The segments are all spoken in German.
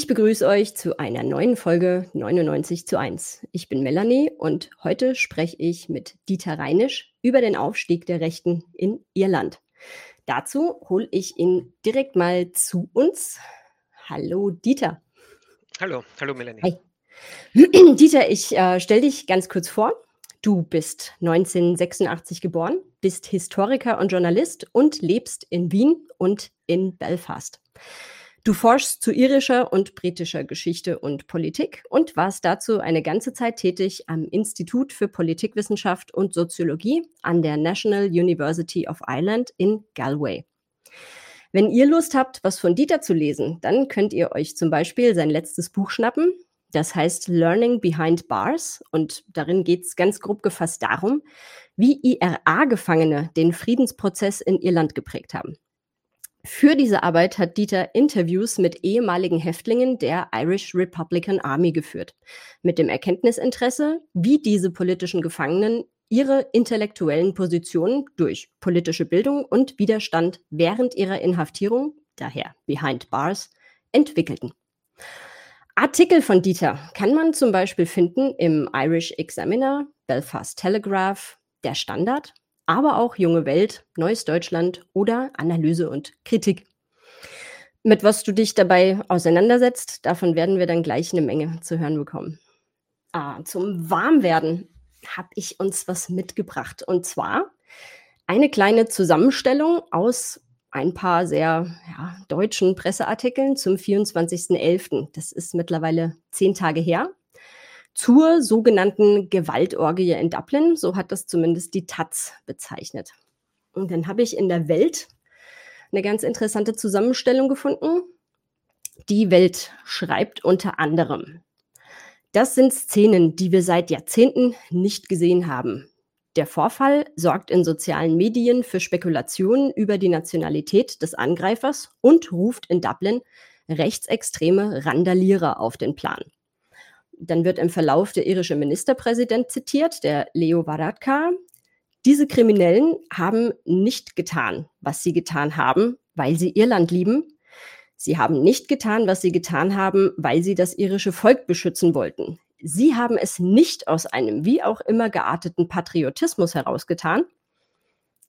Ich begrüße euch zu einer neuen Folge 99 zu 1. Ich bin Melanie und heute spreche ich mit Dieter Reinisch über den Aufstieg der Rechten in Irland. Dazu hole ich ihn direkt mal zu uns. Hallo Dieter. Hallo, hallo Melanie. Hi. Dieter, ich äh, stelle dich ganz kurz vor. Du bist 1986 geboren, bist Historiker und Journalist und lebst in Wien und in Belfast. Du forschst zu irischer und britischer Geschichte und Politik und warst dazu eine ganze Zeit tätig am Institut für Politikwissenschaft und Soziologie an der National University of Ireland in Galway. Wenn ihr Lust habt, was von Dieter zu lesen, dann könnt ihr euch zum Beispiel sein letztes Buch schnappen. Das heißt Learning Behind Bars und darin geht es ganz grob gefasst darum, wie IRA-Gefangene den Friedensprozess in Irland geprägt haben. Für diese Arbeit hat Dieter Interviews mit ehemaligen Häftlingen der Irish Republican Army geführt, mit dem Erkenntnisinteresse, wie diese politischen Gefangenen ihre intellektuellen Positionen durch politische Bildung und Widerstand während ihrer Inhaftierung, daher behind bars, entwickelten. Artikel von Dieter kann man zum Beispiel finden im Irish Examiner, Belfast Telegraph, der Standard aber auch Junge Welt, Neues Deutschland oder Analyse und Kritik. Mit was du dich dabei auseinandersetzt, davon werden wir dann gleich eine Menge zu hören bekommen. Ah, zum Warmwerden habe ich uns was mitgebracht. Und zwar eine kleine Zusammenstellung aus ein paar sehr ja, deutschen Presseartikeln zum 24.11. Das ist mittlerweile zehn Tage her zur sogenannten Gewaltorgie in Dublin. So hat das zumindest die Taz bezeichnet. Und dann habe ich in der Welt eine ganz interessante Zusammenstellung gefunden. Die Welt schreibt unter anderem, das sind Szenen, die wir seit Jahrzehnten nicht gesehen haben. Der Vorfall sorgt in sozialen Medien für Spekulationen über die Nationalität des Angreifers und ruft in Dublin rechtsextreme Randalierer auf den Plan. Dann wird im Verlauf der irische Ministerpräsident zitiert, der Leo Varadkar. Diese Kriminellen haben nicht getan, was sie getan haben, weil sie Irland lieben. Sie haben nicht getan, was sie getan haben, weil sie das irische Volk beschützen wollten. Sie haben es nicht aus einem wie auch immer gearteten Patriotismus herausgetan.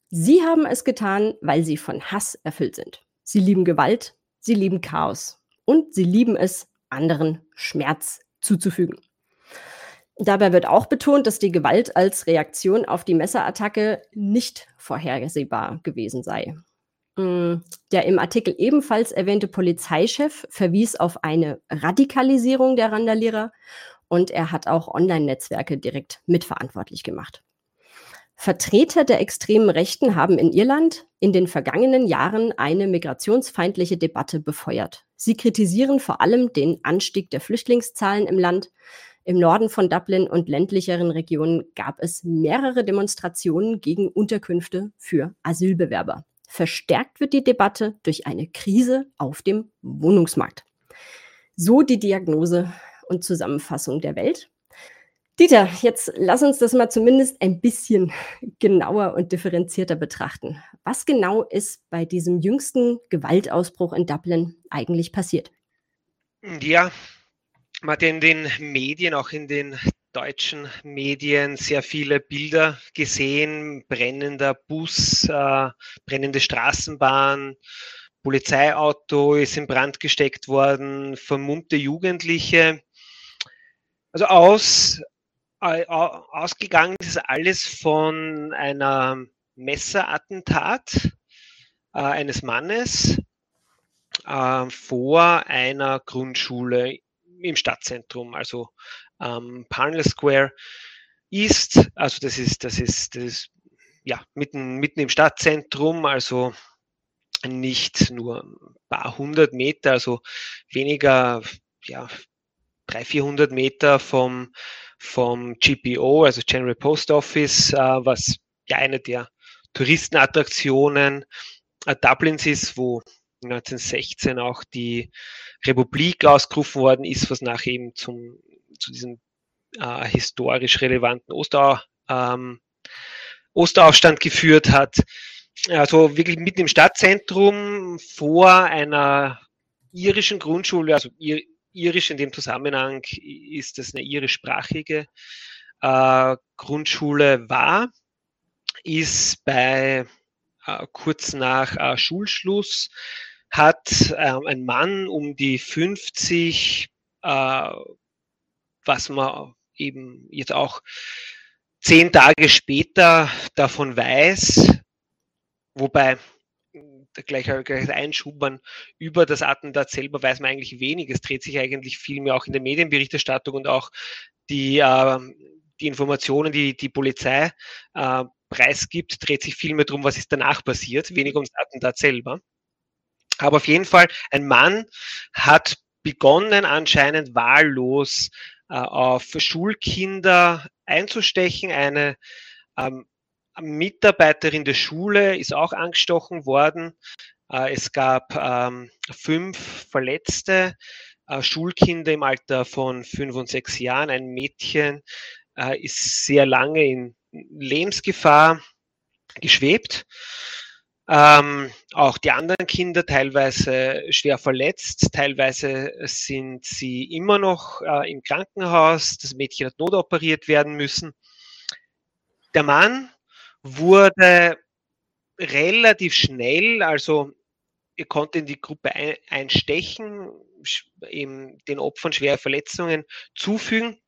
Sie haben es getan, weil sie von Hass erfüllt sind. Sie lieben Gewalt, sie lieben Chaos und sie lieben es, anderen Schmerz zuzufügen. Dabei wird auch betont, dass die Gewalt als Reaktion auf die Messerattacke nicht vorhersehbar gewesen sei. Mm, der im Artikel ebenfalls erwähnte Polizeichef verwies auf eine Radikalisierung der Randalierer und er hat auch Online-Netzwerke direkt mitverantwortlich gemacht. Vertreter der extremen Rechten haben in Irland in den vergangenen Jahren eine migrationsfeindliche Debatte befeuert. Sie kritisieren vor allem den Anstieg der Flüchtlingszahlen im Land. Im Norden von Dublin und ländlicheren Regionen gab es mehrere Demonstrationen gegen Unterkünfte für Asylbewerber. Verstärkt wird die Debatte durch eine Krise auf dem Wohnungsmarkt. So die Diagnose und Zusammenfassung der Welt. Dieter, jetzt lass uns das mal zumindest ein bisschen genauer und differenzierter betrachten. Was genau ist bei diesem jüngsten Gewaltausbruch in Dublin eigentlich passiert? Ja, man hat in den Medien, auch in den deutschen Medien, sehr viele Bilder gesehen. Brennender Bus, äh, brennende Straßenbahn, Polizeiauto ist in Brand gesteckt worden, vermummte Jugendliche. Also aus ausgegangen ist alles von einer Messerattentat äh, eines Mannes äh, vor einer Grundschule im Stadtzentrum, also ähm, Parnell Square East, also das ist, das ist, das ist ja mitten, mitten im Stadtzentrum, also nicht nur ein paar hundert Meter, also weniger, ja, 300, 400 Meter vom, vom GPO, also General Post Office, äh, was ja eine der Touristenattraktionen äh, Dublins ist, wo 1916 auch die Republik ausgerufen worden ist, was nachher eben zum, zu diesem äh, historisch relevanten Ostau, ähm, Osteraufstand geführt hat. Also wirklich mitten im Stadtzentrum vor einer irischen Grundschule, also irisch in dem Zusammenhang ist das eine irischsprachige äh, Grundschule war, ist bei äh, kurz nach äh, Schulschluss hat äh, ein Mann um die 50, äh, was man eben jetzt auch zehn Tage später davon weiß, wobei gleich, gleich einschubern über das Attentat selber weiß man eigentlich wenig. Es dreht sich eigentlich viel mehr auch in der Medienberichterstattung und auch die, äh, die Informationen, die die Polizei äh, preisgibt, dreht sich viel mehr darum, was ist danach passiert, weniger ums Attentat selber. Aber auf jeden Fall, ein Mann hat begonnen, anscheinend wahllos äh, auf Schulkinder einzustechen. Eine ähm, Mitarbeiterin der Schule ist auch angestochen worden. Äh, es gab ähm, fünf Verletzte, äh, Schulkinder im Alter von fünf und sechs Jahren. Ein Mädchen äh, ist sehr lange in Lebensgefahr geschwebt. Ähm, auch die anderen Kinder teilweise schwer verletzt, teilweise sind sie immer noch im Krankenhaus. Das Mädchen hat notoperiert werden müssen. Der Mann wurde relativ schnell, also er konnte in die Gruppe ein, einstechen, eben den Opfern schwere Verletzungen zufügen,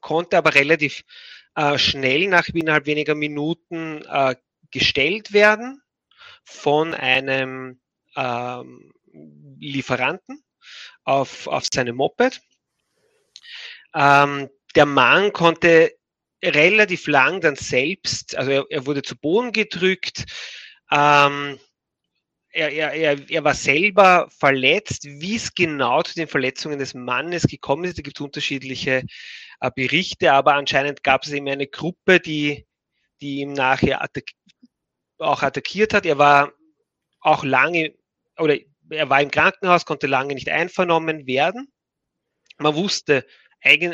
konnte aber relativ äh, schnell nach innerhalb weniger Minuten äh, gestellt werden von einem ähm, Lieferanten auf, auf seinem Moped. Ähm, der Mann konnte relativ lang dann selbst, also er, er wurde zu Boden gedrückt, ähm, er, er, er, war selber verletzt. Wie es genau zu den Verletzungen des Mannes gekommen ist, da gibt es unterschiedliche äh, Berichte, aber anscheinend gab es eben eine Gruppe, die, die ihm nachher attack auch attackiert hat. Er war auch lange, oder er war im Krankenhaus, konnte lange nicht einvernommen werden. Man wusste,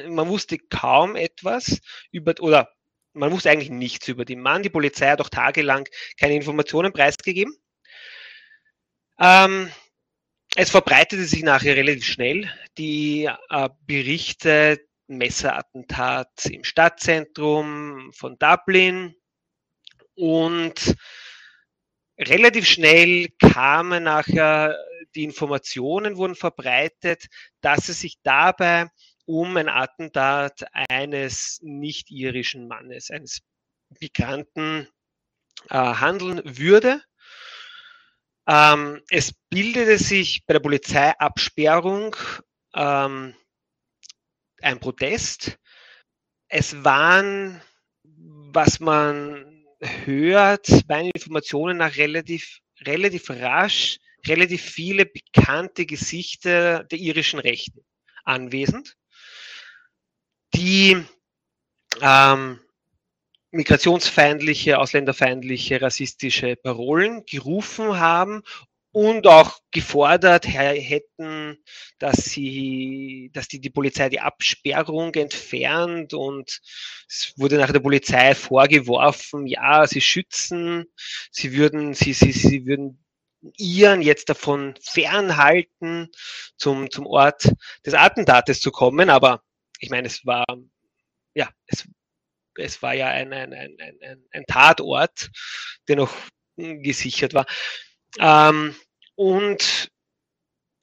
man wusste kaum etwas über, oder man wusste eigentlich nichts über den Mann. Die Polizei hat auch tagelang keine Informationen preisgegeben. Ähm, es verbreitete sich nachher relativ schnell die äh, Berichte, Messerattentat im Stadtzentrum von Dublin und relativ schnell kamen nachher die Informationen wurden verbreitet, dass es sich dabei um ein Attentat eines nicht-irischen Mannes, eines Migranten äh, handeln würde. Ähm, es bildete sich bei der Polizeiabsperrung ähm, ein Protest. Es waren, was man hört, meinen Informationen nach relativ, relativ rasch, relativ viele bekannte Gesichter der irischen Rechten anwesend die ähm, migrationsfeindliche, ausländerfeindliche, rassistische Parolen gerufen haben und auch gefordert hätten, dass sie, dass die, die Polizei die Absperrung entfernt und es wurde nach der Polizei vorgeworfen, ja, sie schützen, sie würden, sie, sie, sie würden ihren jetzt davon fernhalten, zum, zum Ort des Attentates zu kommen, aber ich meine, es war, ja, es, es war ja ein, ein, ein, ein, ein Tatort, der noch gesichert war. Ähm, und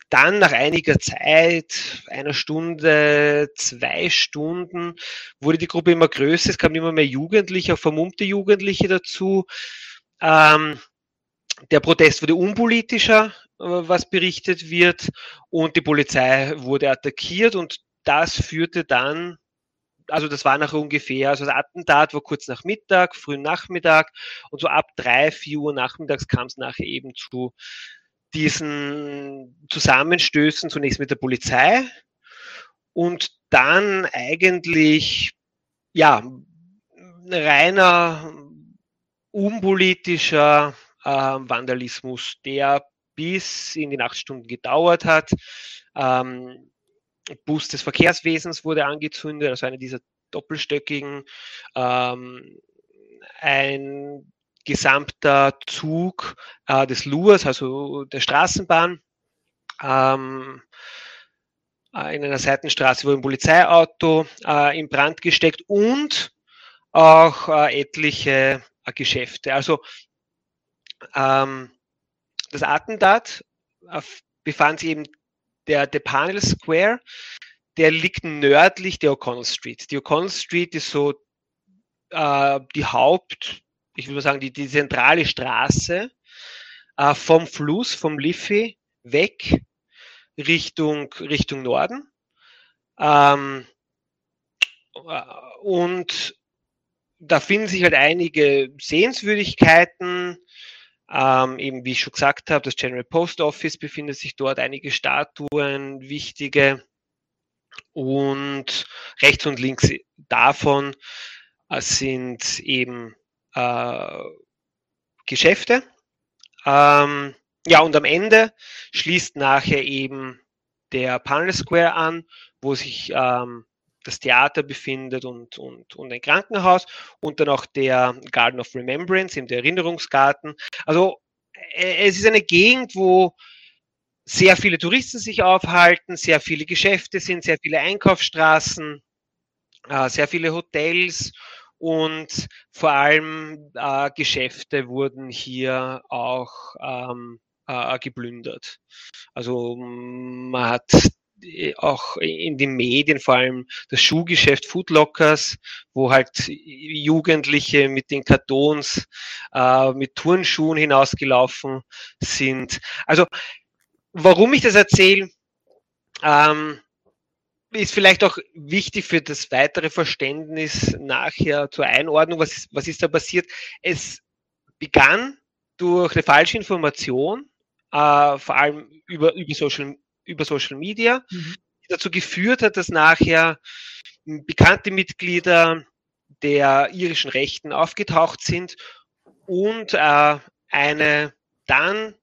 dann nach einiger Zeit, einer Stunde, zwei Stunden, wurde die Gruppe immer größer, es kamen immer mehr Jugendliche, auch vermummte Jugendliche dazu. Ähm, der Protest wurde unpolitischer, äh, was berichtet wird, und die Polizei wurde attackiert und das führte dann, also das war nach ungefähr, also das Attentat war kurz nach Mittag, frühen Nachmittag und so ab drei, vier Uhr nachmittags kam es nachher eben zu diesen Zusammenstößen, zunächst mit der Polizei und dann eigentlich, ja, reiner unpolitischer äh, Vandalismus, der bis in die Nachtstunden gedauert hat. Ähm, Bus des Verkehrswesens wurde angezündet, also eine dieser doppelstöckigen. Ähm, ein gesamter Zug äh, des Lurs, also der Straßenbahn, ähm, äh, in einer Seitenstraße wurde ein Polizeiauto äh, in Brand gesteckt und auch äh, etliche äh, Geschäfte. Also ähm, das Attentat befand sich eben der, der Panel Square, der liegt nördlich der O'Connell Street. Die O'Connell Street ist so äh, die Haupt, ich würde sagen, die, die zentrale Straße äh, vom Fluss, vom Liffey weg Richtung, Richtung Norden. Ähm, äh, und da finden sich halt einige Sehenswürdigkeiten, ähm, eben wie ich schon gesagt habe, das General Post Office befindet sich dort, einige Statuen, wichtige. Und rechts und links davon äh, sind eben äh, Geschäfte. Ähm, ja, und am Ende schließt nachher eben der Panel Square an, wo sich ähm, das Theater befindet und, und, und ein Krankenhaus und dann auch der Garden of Remembrance, eben der Erinnerungsgarten. Also äh, es ist eine Gegend, wo sehr viele Touristen sich aufhalten, sehr viele Geschäfte sind, sehr viele Einkaufsstraßen, äh, sehr viele Hotels und vor allem äh, Geschäfte wurden hier auch ähm, äh, geplündert. Also man hat auch in den Medien, vor allem das Schuhgeschäft Foodlockers, wo halt Jugendliche mit den Kartons äh, mit Turnschuhen hinausgelaufen sind. Also warum ich das erzähle, ähm, ist vielleicht auch wichtig für das weitere Verständnis nachher zur Einordnung, was ist, was ist da passiert. Es begann durch eine falsche Information, äh, vor allem über, über, Social, über Social Media, mhm. die dazu geführt hat, dass nachher bekannte Mitglieder der irischen Rechten aufgetaucht sind und äh, eine dann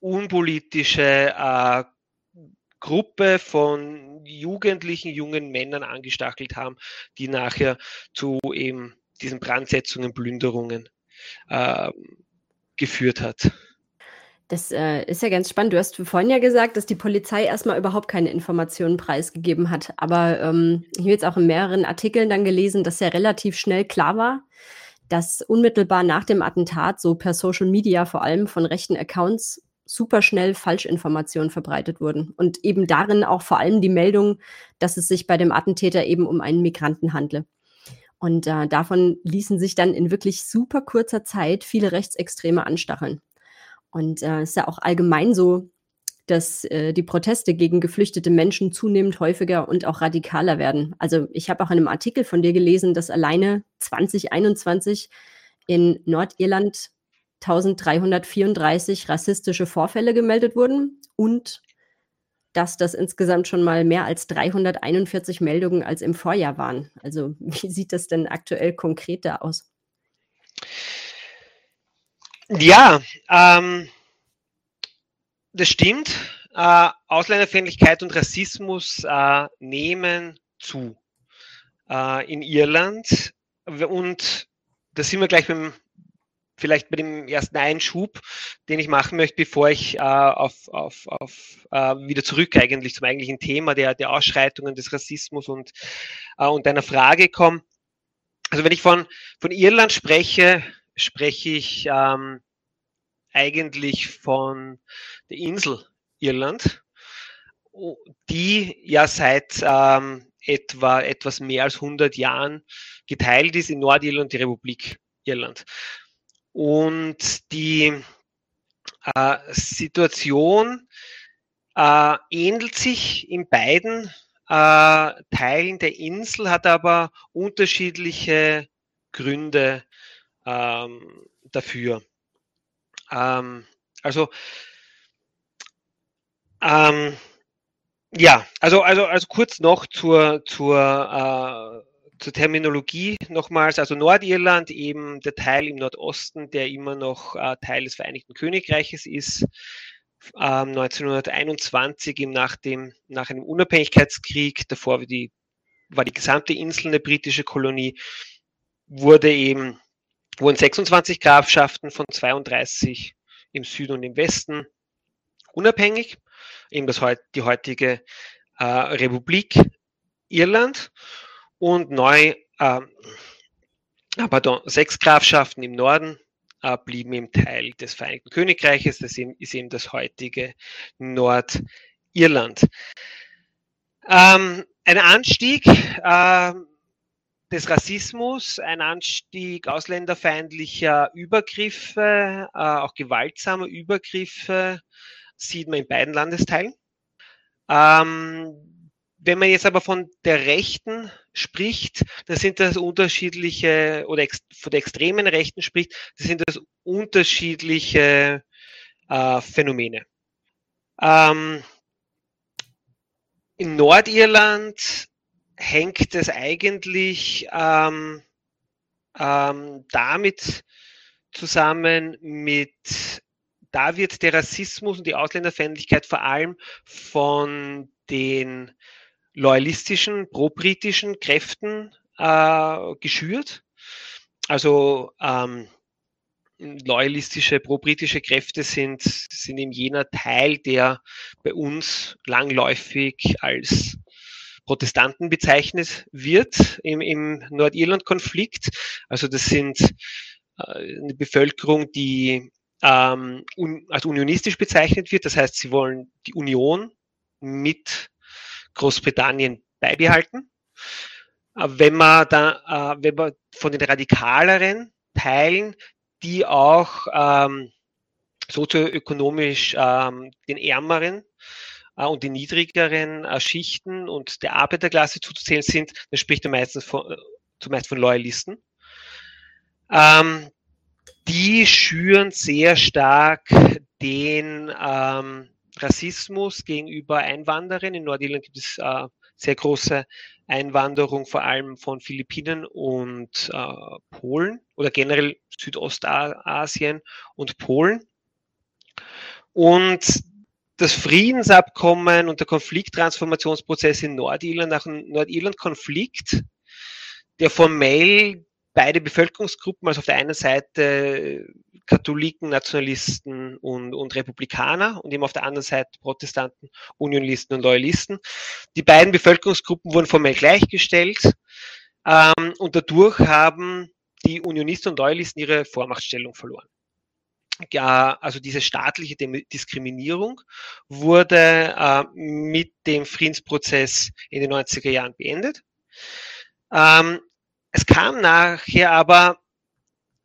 unpolitische äh, Gruppe von jugendlichen, jungen Männern angestachelt haben, die nachher zu eben diesen Brandsetzungen, Plünderungen äh, geführt hat. Das äh, ist ja ganz spannend. Du hast vorhin ja gesagt, dass die Polizei erstmal überhaupt keine Informationen preisgegeben hat. Aber ähm, ich habe jetzt auch in mehreren Artikeln dann gelesen, dass ja relativ schnell klar war, dass unmittelbar nach dem Attentat so per Social Media vor allem von rechten Accounts super schnell Falschinformationen verbreitet wurden. Und eben darin auch vor allem die Meldung, dass es sich bei dem Attentäter eben um einen Migranten handle. Und äh, davon ließen sich dann in wirklich super kurzer Zeit viele Rechtsextreme anstacheln. Und äh, es ist ja auch allgemein so, dass äh, die Proteste gegen geflüchtete Menschen zunehmend häufiger und auch radikaler werden. Also ich habe auch in einem Artikel von dir gelesen, dass alleine 2021 in Nordirland 1334 rassistische Vorfälle gemeldet wurden und dass das insgesamt schon mal mehr als 341 Meldungen als im Vorjahr waren. Also wie sieht das denn aktuell konkreter aus? Ja, ähm, das stimmt. Äh, Ausländerfeindlichkeit und Rassismus äh, nehmen zu äh, in Irland. Und da sind wir gleich beim, vielleicht bei dem ersten Einschub, den ich machen möchte, bevor ich äh, auf, auf, auf äh, wieder zurück eigentlich zum eigentlichen Thema der, der Ausschreitungen des Rassismus und, äh, und einer Frage komme. Also wenn ich von, von Irland spreche, spreche ich ähm, eigentlich von der Insel Irland, die ja seit ähm, etwa etwas mehr als 100 Jahren geteilt ist in Nordirland die Republik Irland. Und die äh, Situation äh, ähnelt sich in beiden äh, Teilen der Insel, hat aber unterschiedliche Gründe ähm, dafür. Ähm, also ähm, ja, also, also, also kurz noch zur, zur, äh, zur Terminologie nochmals. Also Nordirland, eben der Teil im Nordosten, der immer noch äh, Teil des Vereinigten Königreiches ist. Ähm, 1921 eben nach, dem, nach einem Unabhängigkeitskrieg, davor war die, war die gesamte Insel eine britische Kolonie, wurde eben wurden 26 Grafschaften von 32 im Süden und im Westen unabhängig. eben das, die heutige äh, Republik Irland und neu, äh, pardon, sechs Grafschaften im Norden äh, blieben im Teil des Vereinigten Königreiches. Das ist eben das heutige Nordirland. Ähm, ein Anstieg äh, des Rassismus, ein Anstieg ausländerfeindlicher Übergriffe, äh, auch gewaltsamer Übergriffe sieht man in beiden Landesteilen. Ähm, wenn man jetzt aber von der Rechten spricht, dann sind das unterschiedliche, oder von der extremen Rechten spricht, das sind das unterschiedliche äh, Phänomene. Ähm, in Nordirland hängt es eigentlich ähm, ähm, damit zusammen mit, da wird der Rassismus und die Ausländerfeindlichkeit vor allem von den loyalistischen, pro-britischen Kräften äh, geschürt. Also ähm, loyalistische, pro-britische Kräfte sind, sind eben jener Teil, der bei uns langläufig als Protestanten bezeichnet wird im, im Nordirland-Konflikt. Also das sind äh, eine Bevölkerung, die ähm, un, als unionistisch bezeichnet wird. Das heißt, sie wollen die Union mit Großbritannien beibehalten. Wenn man da, äh, wenn man von den radikaleren Teilen, die auch ähm, sozioökonomisch ähm, den ärmeren äh, und den niedrigeren äh, Schichten und der Arbeiterklasse zuzuzählen sind, dann spricht man meistens von, äh, zumeist von Loyalisten. Ähm, die schüren sehr stark den ähm, Rassismus gegenüber Einwanderern. In Nordirland gibt es äh, sehr große Einwanderung, vor allem von Philippinen und äh, Polen oder generell Südostasien und Polen. Und das Friedensabkommen und der Konflikttransformationsprozess in Nordirland nach dem Nordirland-Konflikt, der formell beide Bevölkerungsgruppen, also auf der einen Seite Katholiken, Nationalisten und, und Republikaner und eben auf der anderen Seite Protestanten, Unionisten und Loyalisten. Die beiden Bevölkerungsgruppen wurden formell gleichgestellt ähm, und dadurch haben die Unionisten und Loyalisten ihre Vormachtstellung verloren. Ja, also diese staatliche Diskriminierung wurde äh, mit dem Friedensprozess in den 90er Jahren beendet. Ähm, es kam nachher aber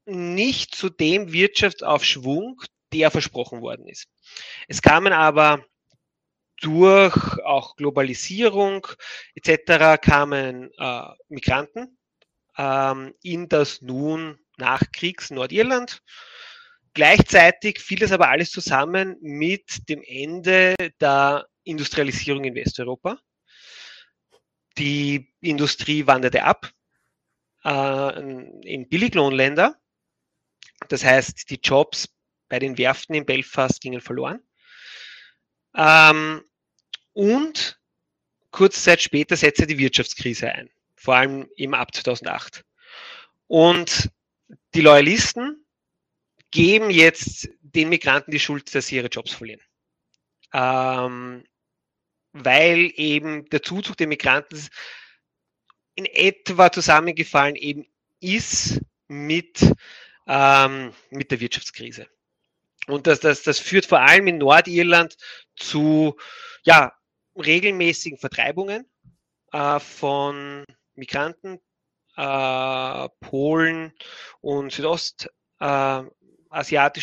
nicht zu dem Wirtschaftsaufschwung, der versprochen worden ist. Es kamen aber durch auch Globalisierung etc. kamen äh, Migranten ähm, in das nun Nachkriegs Nordirland. Gleichzeitig fiel das aber alles zusammen mit dem Ende der Industrialisierung in Westeuropa. Die Industrie wanderte ab äh, in Billiglohnländer das heißt, die Jobs bei den Werften in Belfast gingen verloren. Ähm, und kurze Zeit später setzte die Wirtschaftskrise ein, vor allem im ab 2008. Und die Loyalisten geben jetzt den Migranten die Schuld, dass sie ihre Jobs verlieren. Ähm, weil eben der Zuzug der Migranten in etwa zusammengefallen eben ist mit ähm, mit der Wirtschaftskrise. Und das, das, das führt vor allem in Nordirland zu ja, regelmäßigen Vertreibungen äh, von Migranten, äh, Polen und südostasiatischen äh,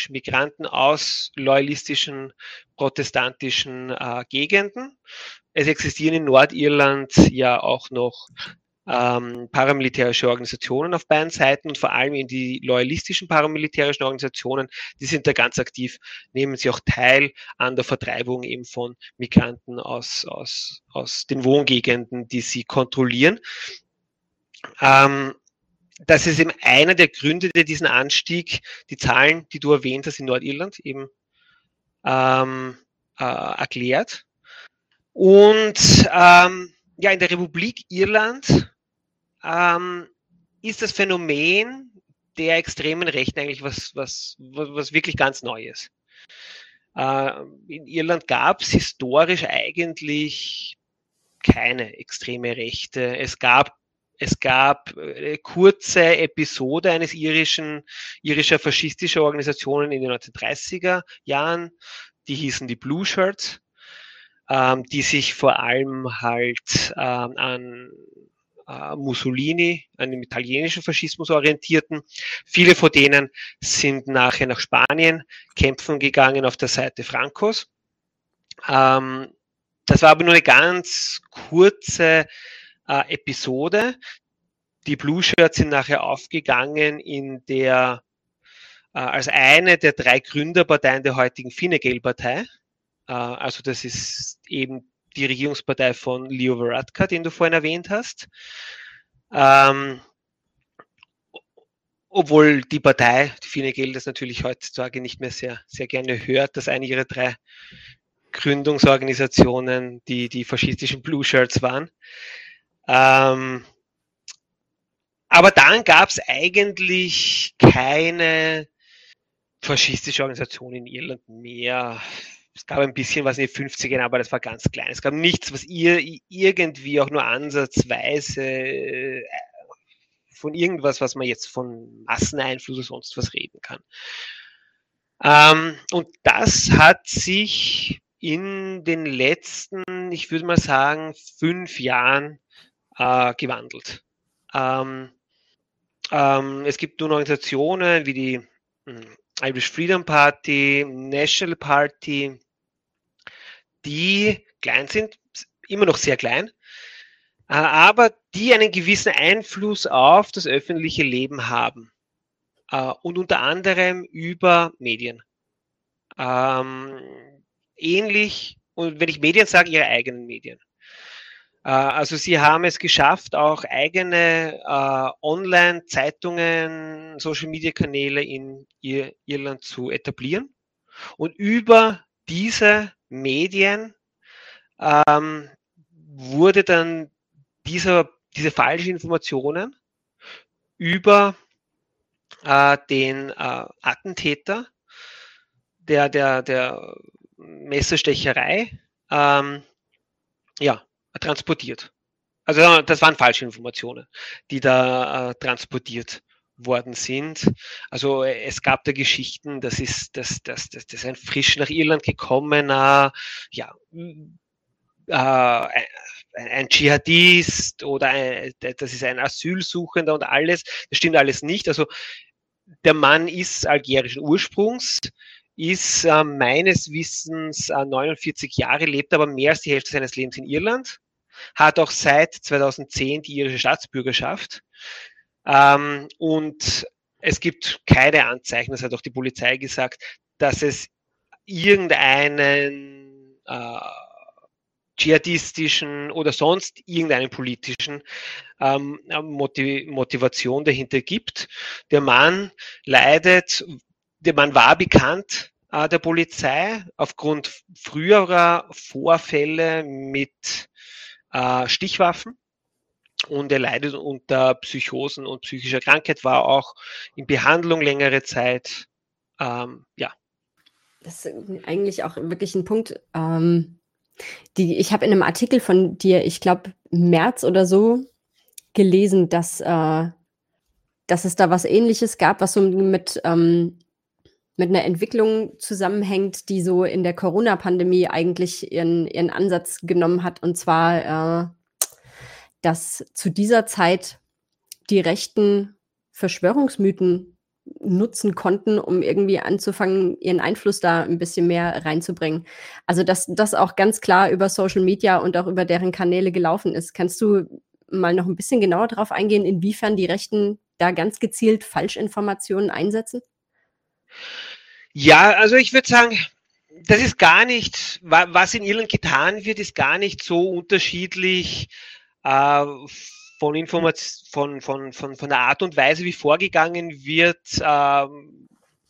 Migranten aus loyalistischen protestantischen äh, Gegenden. Es existieren in Nordirland ja auch noch ähm, paramilitärische Organisationen auf beiden Seiten und vor allem in die loyalistischen paramilitärischen Organisationen, die sind da ganz aktiv, nehmen sie auch teil an der Vertreibung eben von Migranten aus, aus, aus den Wohngegenden, die sie kontrollieren. Ähm, das ist eben einer der Gründe, der diesen Anstieg, die Zahlen, die du erwähnt hast in Nordirland, eben ähm, äh, erklärt. Und ähm, ja, in der Republik Irland ähm, ist das Phänomen der extremen Rechten eigentlich was, was, was wirklich ganz Neues. Äh, in Irland gab es historisch eigentlich keine extreme Rechte. Es gab es gab eine kurze Episode eines irischen, irischer faschistischer Organisationen in den 1930er Jahren, die hießen die Blue Shirts, ähm, die sich vor allem halt ähm, an äh, Mussolini, an dem italienischen Faschismus orientierten. Viele von denen sind nachher nach Spanien kämpfen gegangen auf der Seite Francos. Ähm, das war aber nur eine ganz kurze äh, Episode. Die Blue Shirts sind nachher aufgegangen in der, äh, als eine der drei Gründerparteien der heutigen Fine Gael-Partei. Äh, also das ist eben die Regierungspartei von Leo Varadkar, den du vorhin erwähnt hast. Ähm, obwohl die Partei, die Fine Gael, das natürlich heutzutage nicht mehr sehr, sehr gerne hört, dass eine ihrer drei Gründungsorganisationen die, die faschistischen Blue Shirts waren. Ähm, aber dann gab es eigentlich keine faschistische Organisation in Irland mehr. Es gab ein bisschen was in den 50ern, aber das war ganz klein. Es gab nichts, was ihr irgendwie auch nur ansatzweise äh, von irgendwas, was man jetzt von Masseneinfluss oder sonst was reden kann. Ähm, und das hat sich in den letzten, ich würde mal sagen, fünf Jahren äh, gewandelt. Ähm, ähm, es gibt nun Organisationen wie die hm, Irish Freedom Party, National Party, die klein sind, immer noch sehr klein, äh, aber die einen gewissen Einfluss auf das öffentliche Leben haben. Äh, und unter anderem über Medien. Ähm, ähnlich, und wenn ich Medien sage, ihre eigenen Medien. Äh, also sie haben es geschafft, auch eigene äh, Online-Zeitungen, Social-Media-Kanäle in Ir Irland zu etablieren. Und über diese Medien ähm, wurde dann dieser, diese falschen Informationen über äh, den äh, Attentäter der, der, der Messerstecherei ähm, ja, transportiert. Also das waren falsche Informationen, die da äh, transportiert worden sind. Also es gab da Geschichten, das ist, das, das, das, das ist ein frisch nach Irland gekommener, ja, äh, ein, Dschihadist oder ein, das ist ein Asylsuchender und alles. Das stimmt alles nicht. Also der Mann ist algerischen Ursprungs, ist äh, meines Wissens äh, 49 Jahre, lebt aber mehr als die Hälfte seines Lebens in Irland, hat auch seit 2010 die irische Staatsbürgerschaft. Ähm, und es gibt keine Anzeichen, das hat auch die Polizei gesagt, dass es irgendeinen äh, dschihadistischen oder sonst irgendeinen politischen ähm, Motiv Motivation dahinter gibt. Der Mann leidet, Mann war bekannt äh, der Polizei aufgrund früherer Vorfälle mit äh, Stichwaffen und er leidet unter Psychosen und psychischer Krankheit, war auch in Behandlung längere Zeit. Ähm, ja. Das ist eigentlich auch wirklich ein Punkt. Ähm, die, ich habe in einem Artikel von dir, ich glaube, März oder so, gelesen, dass, äh, dass es da was ähnliches gab, was so mit ähm, mit einer Entwicklung zusammenhängt, die so in der Corona-Pandemie eigentlich ihren, ihren Ansatz genommen hat. Und zwar, äh, dass zu dieser Zeit die rechten Verschwörungsmythen nutzen konnten, um irgendwie anzufangen, ihren Einfluss da ein bisschen mehr reinzubringen. Also, dass das auch ganz klar über Social Media und auch über deren Kanäle gelaufen ist. Kannst du mal noch ein bisschen genauer darauf eingehen, inwiefern die Rechten da ganz gezielt Falschinformationen einsetzen? Ja, also ich würde sagen, das ist gar nicht, was in Irland getan wird, ist gar nicht so unterschiedlich äh, von, von, von, von, von der Art und Weise, wie vorgegangen wird äh,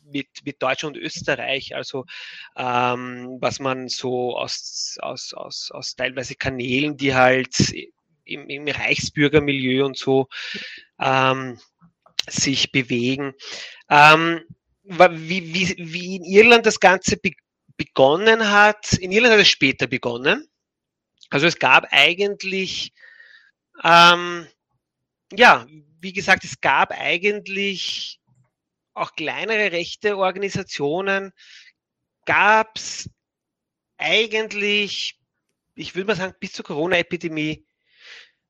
mit, mit Deutschland und Österreich. Also ähm, was man so aus, aus, aus, aus teilweise Kanälen, die halt im, im Reichsbürgermilieu und so ähm, sich bewegen. Ähm, wie, wie, wie in Irland das Ganze be begonnen hat, in Irland hat es später begonnen. Also es gab eigentlich, ähm, ja, wie gesagt, es gab eigentlich auch kleinere rechte Organisationen, gab es eigentlich, ich würde mal sagen, bis zur Corona-Epidemie,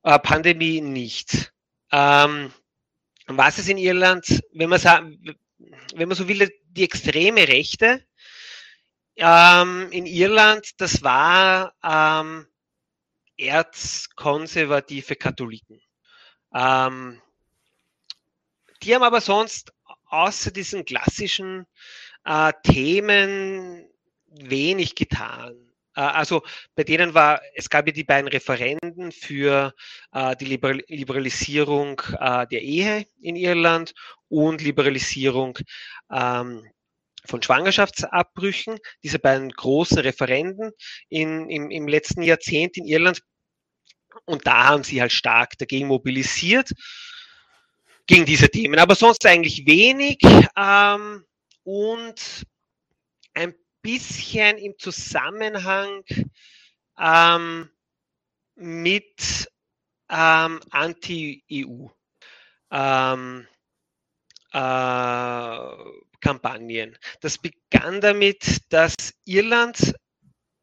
äh, Pandemie nicht. Ähm, was ist in Irland, wenn man, sagen, wenn man so will, die extreme Rechte ähm, in Irland, das war ähm, erzkonservative Katholiken. Ähm, die haben aber sonst außer diesen klassischen äh, Themen wenig getan. Äh, also bei denen war, es gab ja die beiden Referenden für äh, die Liberalisierung äh, der Ehe in Irland und Liberalisierung ähm, von Schwangerschaftsabbrüchen, diese beiden großen Referenden in, im, im letzten Jahrzehnt in Irland. Und da haben sie halt stark dagegen mobilisiert, gegen diese Themen. Aber sonst eigentlich wenig. Ähm, und ein bisschen im Zusammenhang ähm, mit ähm, Anti-EU. Ähm, äh, Kampagnen. Das begann damit, dass Irland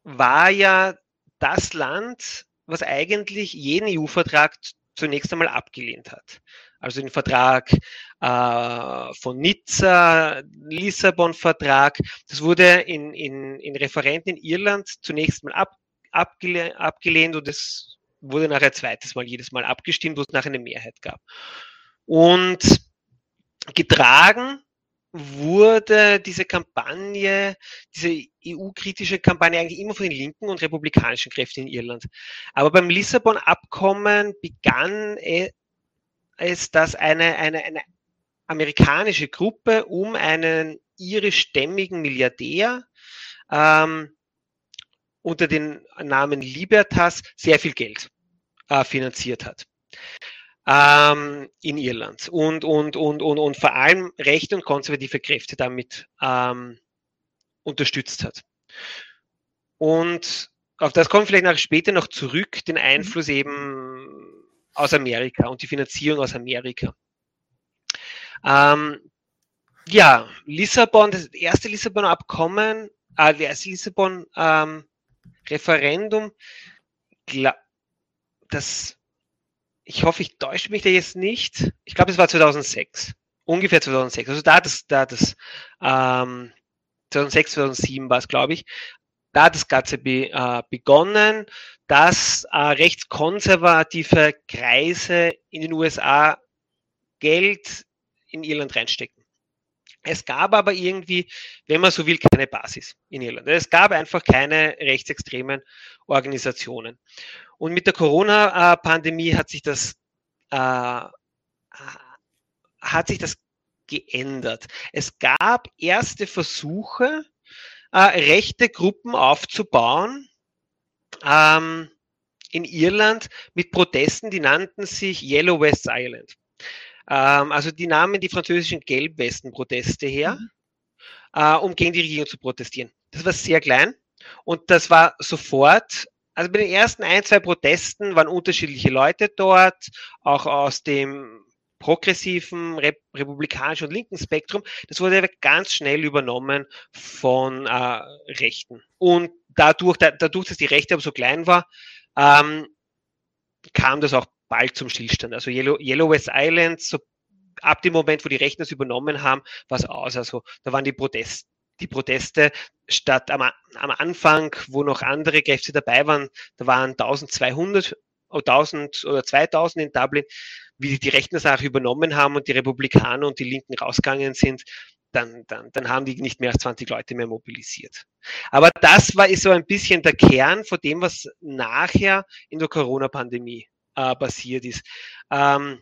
war ja das Land, was eigentlich jeden EU-Vertrag zunächst einmal abgelehnt hat. Also den Vertrag äh, von Nizza, Lissabon-Vertrag, das wurde in, in, in Referenten in Irland zunächst mal ab, abgelehnt, abgelehnt und es wurde nachher zweites Mal jedes Mal abgestimmt, wo es nachher eine Mehrheit gab. Und getragen wurde diese Kampagne, diese EU-kritische Kampagne eigentlich immer von den linken und republikanischen Kräften in Irland. Aber beim Lissabon-Abkommen begann es, dass eine, eine, eine amerikanische Gruppe um einen irischstämmigen Milliardär ähm, unter dem Namen Libertas sehr viel Geld äh, finanziert hat ähm, in Irland und, und, und, und, und vor allem rechte und konservative Kräfte damit ähm, unterstützt hat. Und auf das kommt vielleicht nach später noch zurück, den mhm. Einfluss eben aus Amerika und die Finanzierung aus Amerika. Ähm, ja, Lissabon, das erste Lissabon-Abkommen, äh, das erste Lissabon-Referendum, ähm, das ich hoffe, ich täusche mich da jetzt nicht. Ich glaube, es war 2006. Ungefähr 2006. Also da hat es, da hat es, ähm, 2006, 2007 war es, glaube ich. Da hat das Ganze be, äh, begonnen, dass äh, rechtskonservative Kreise in den USA Geld in Irland reinstecken. Es gab aber irgendwie, wenn man so will, keine Basis in Irland. Es gab einfach keine rechtsextremen Organisationen. Und mit der Corona-Pandemie hat sich das äh, hat sich das geändert. Es gab erste Versuche, äh, rechte Gruppen aufzubauen ähm, in Irland mit Protesten, die nannten sich Yellow West Island. Ähm, also die nahmen die französischen Gelbwesten-Proteste her, mhm. äh, um gegen die Regierung zu protestieren. Das war sehr klein und das war sofort also bei den ersten ein, zwei Protesten waren unterschiedliche Leute dort, auch aus dem progressiven, rep republikanischen und linken Spektrum. Das wurde ganz schnell übernommen von äh, Rechten. Und dadurch, da, dadurch, dass die Rechte aber so klein war, ähm, kam das auch bald zum Stillstand. Also Yellow, Yellow West Island, so ab dem Moment, wo die Rechten das übernommen haben, war es aus. Also da waren die Proteste die Proteste statt am, am Anfang, wo noch andere Kräfte dabei waren, da waren 1200 oder 1000 oder 2000 in Dublin, wie die Rechten das auch übernommen haben und die Republikaner und die Linken rausgegangen sind, dann, dann, dann haben die nicht mehr als 20 Leute mehr mobilisiert. Aber das war ist so ein bisschen der Kern von dem, was nachher in der Corona-Pandemie äh, passiert ist. Ähm,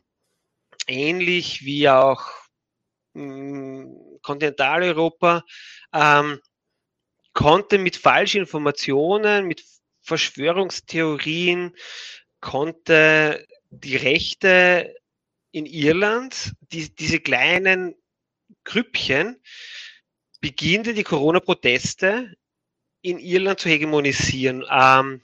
ähnlich wie auch Kontinentaleuropa ähm, konnte mit falschen Informationen, mit Verschwörungstheorien, konnte die Rechte in Irland, die, diese kleinen Grüppchen, beginnte die Corona-Proteste in Irland zu hegemonisieren. Ähm,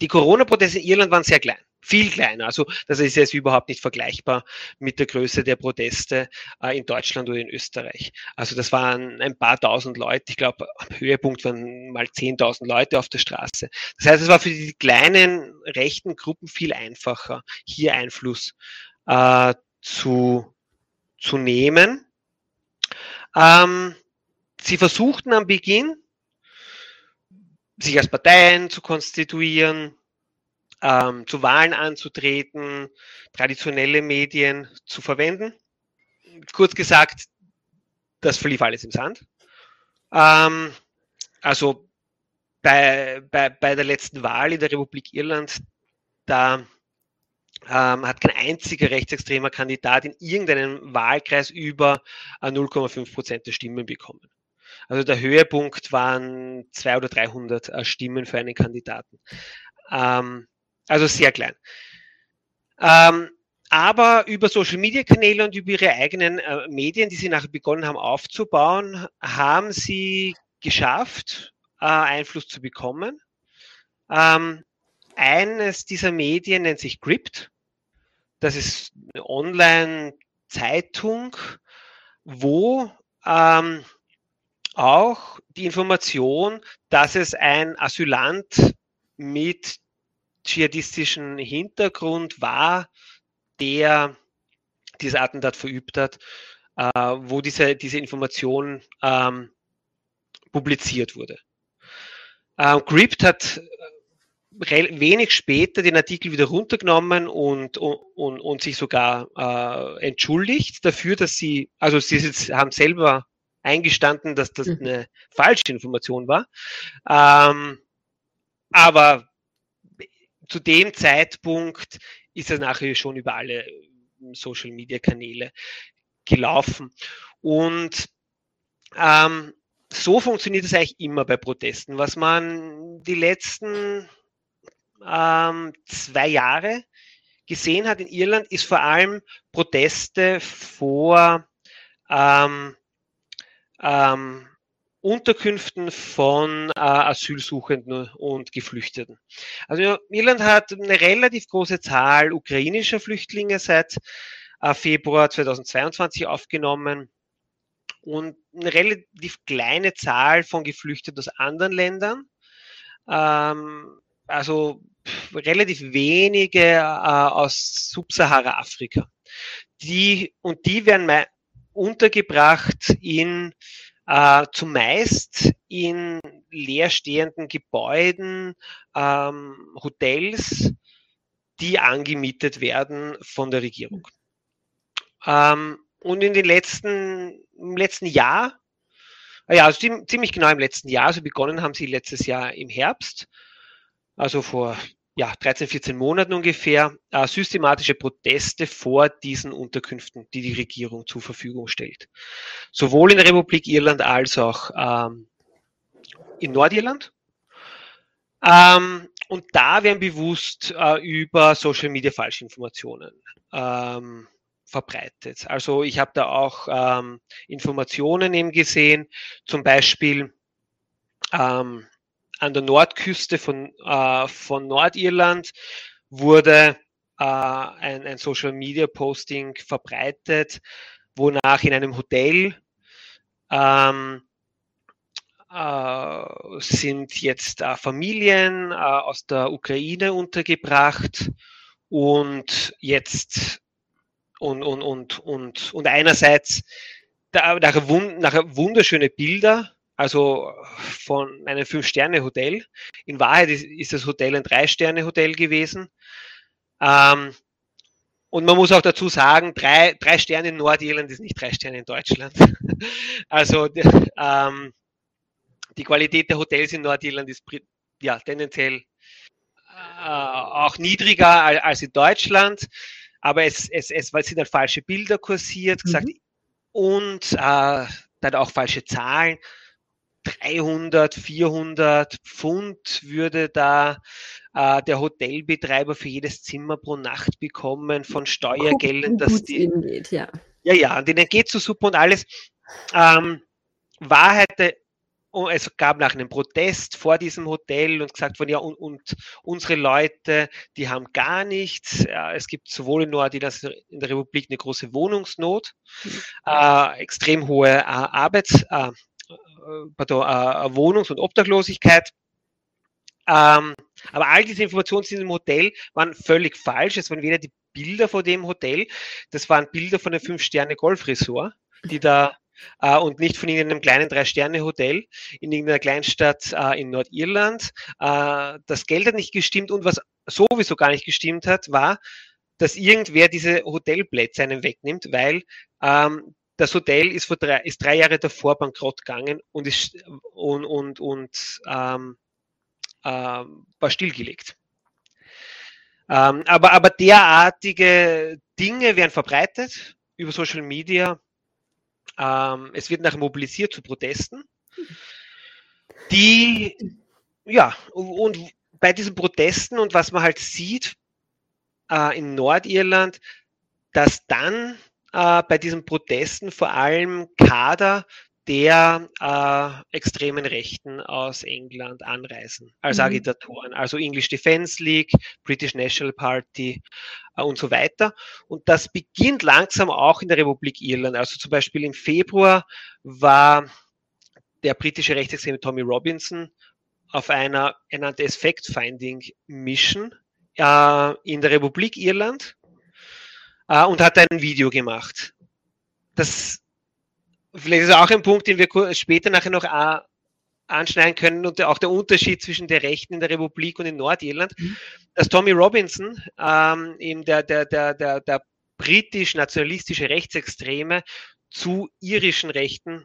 die Corona-Proteste in Irland waren sehr klein viel kleiner. Also das ist jetzt überhaupt nicht vergleichbar mit der Größe der Proteste äh, in Deutschland oder in Österreich. Also das waren ein paar tausend Leute. Ich glaube, am Höhepunkt waren mal 10.000 Leute auf der Straße. Das heißt, es war für die kleinen rechten Gruppen viel einfacher, hier Einfluss äh, zu, zu nehmen. Ähm, sie versuchten am Beginn, sich als Parteien zu konstituieren, ähm, zu Wahlen anzutreten, traditionelle Medien zu verwenden. Kurz gesagt, das verlief alles im Sand. Ähm, also bei, bei, bei der letzten Wahl in der Republik Irland, da ähm, hat kein einziger rechtsextremer Kandidat in irgendeinem Wahlkreis über 0,5 äh, Prozent der Stimmen bekommen. Also der Höhepunkt waren 200 oder 300 äh, Stimmen für einen Kandidaten. Ähm, also sehr klein. Ähm, aber über Social Media Kanäle und über ihre eigenen äh, Medien, die sie nachher begonnen haben aufzubauen, haben sie geschafft, äh, Einfluss zu bekommen. Ähm, eines dieser Medien nennt sich Gript. Das ist eine Online-Zeitung, wo ähm, auch die Information, dass es ein Asylant mit dschihadistischen Hintergrund war, der dieses Attentat verübt hat, äh, wo diese, diese Information ähm, publiziert wurde. Ähm, Gript hat äh, wenig später den Artikel wieder runtergenommen und, und, und sich sogar äh, entschuldigt dafür, dass sie, also sie haben selber eingestanden, dass das mhm. eine falsche Information war. Ähm, aber zu dem Zeitpunkt ist er nachher schon über alle Social Media Kanäle gelaufen. Und ähm, so funktioniert es eigentlich immer bei Protesten. Was man die letzten ähm, zwei Jahre gesehen hat in Irland, ist vor allem Proteste vor ähm, ähm, Unterkünften von äh, Asylsuchenden und Geflüchteten. Also Irland hat eine relativ große Zahl ukrainischer Flüchtlinge seit äh, Februar 2022 aufgenommen und eine relativ kleine Zahl von Geflüchteten aus anderen Ländern. Ähm, also relativ wenige äh, aus Subsahara-Afrika. Die, und die werden untergebracht in äh, zumeist in leerstehenden Gebäuden, ähm, Hotels, die angemietet werden von der Regierung. Ähm, und in den letzten, im letzten Jahr, ja, also ziemlich genau im letzten Jahr, also begonnen haben sie letztes Jahr im Herbst, also vor ja, 13, 14 Monaten ungefähr äh, systematische Proteste vor diesen Unterkünften, die die Regierung zur Verfügung stellt. Sowohl in der Republik Irland als auch ähm, in Nordirland. Ähm, und da werden bewusst äh, über Social Media Falschinformationen ähm, verbreitet. Also ich habe da auch ähm, Informationen eben gesehen, zum Beispiel ähm, an der Nordküste von, äh, von Nordirland wurde äh, ein, ein Social Media Posting verbreitet, wonach in einem Hotel ähm, äh, sind jetzt äh, Familien äh, aus der Ukraine untergebracht und jetzt und, und, und, und, und einerseits da, nachher wunderschöne Bilder also von einem Fünf-Sterne-Hotel. In Wahrheit ist, ist, das Hotel ein Drei-Sterne-Hotel gewesen. Ähm, und man muss auch dazu sagen, drei, drei Sterne in Nordirland ist nicht drei Sterne in Deutschland. also ähm, die Qualität der Hotels in Nordirland ist ja tendenziell äh, auch niedriger als in Deutschland. Aber es, es, es sind halt falsche Bilder kursiert, gesagt, mhm. und äh, dann auch falsche Zahlen. 300, 400 Pfund würde da äh, der Hotelbetreiber für jedes Zimmer pro Nacht bekommen von Steuergeldern. dass die, geht, ja. ja, ja, und denen geht so super und alles. Ähm, Wahrheit es gab nach einem Protest vor diesem Hotel und gesagt von ja und, und unsere Leute, die haben gar nichts. Ja, es gibt sowohl in Nordirland als in der Republik eine große Wohnungsnot, mhm. äh, extrem hohe äh, Arbeits, äh pardon, äh, Wohnungs- und Obdachlosigkeit. Ähm, aber all diese Informationen in dem Hotel waren völlig falsch. Es waren weder die Bilder von dem Hotel, das waren Bilder von einem Fünf-Sterne-Golfresort, die da äh, und nicht von irgendeinem kleinen Drei-Sterne-Hotel in irgendeiner Kleinstadt äh, in Nordirland. Äh, das Geld hat nicht gestimmt und was sowieso gar nicht gestimmt hat, war, dass irgendwer diese Hotelplätze einem wegnimmt, weil ähm, das Hotel ist, vor drei, ist drei Jahre davor bankrott gegangen und, ist, und, und, und ähm, ähm, war stillgelegt. Ähm, aber, aber derartige Dinge werden verbreitet über Social Media ähm, es wird nachher mobilisiert zu Protesten, die, ja, und bei diesen Protesten und was man halt sieht äh, in Nordirland, dass dann äh, bei diesen Protesten vor allem Kader der äh, extremen Rechten aus England anreisen als mhm. Agitatoren, also English Defence League, British National Party äh, und so weiter. Und das beginnt langsam auch in der Republik Irland. Also zum Beispiel im Februar war der britische Rechtsextreme Tommy Robinson auf einer, er nannte es Fact-Finding-Mission äh, in der Republik Irland äh, und hat ein Video gemacht. Das Vielleicht ist auch ein Punkt, den wir später nachher noch äh, anschneiden können und auch der Unterschied zwischen der Rechten in der Republik und in Nordirland, mhm. dass Tommy Robinson, ähm, eben der, der, der, der, der britisch-nationalistische Rechtsextreme zu irischen Rechten,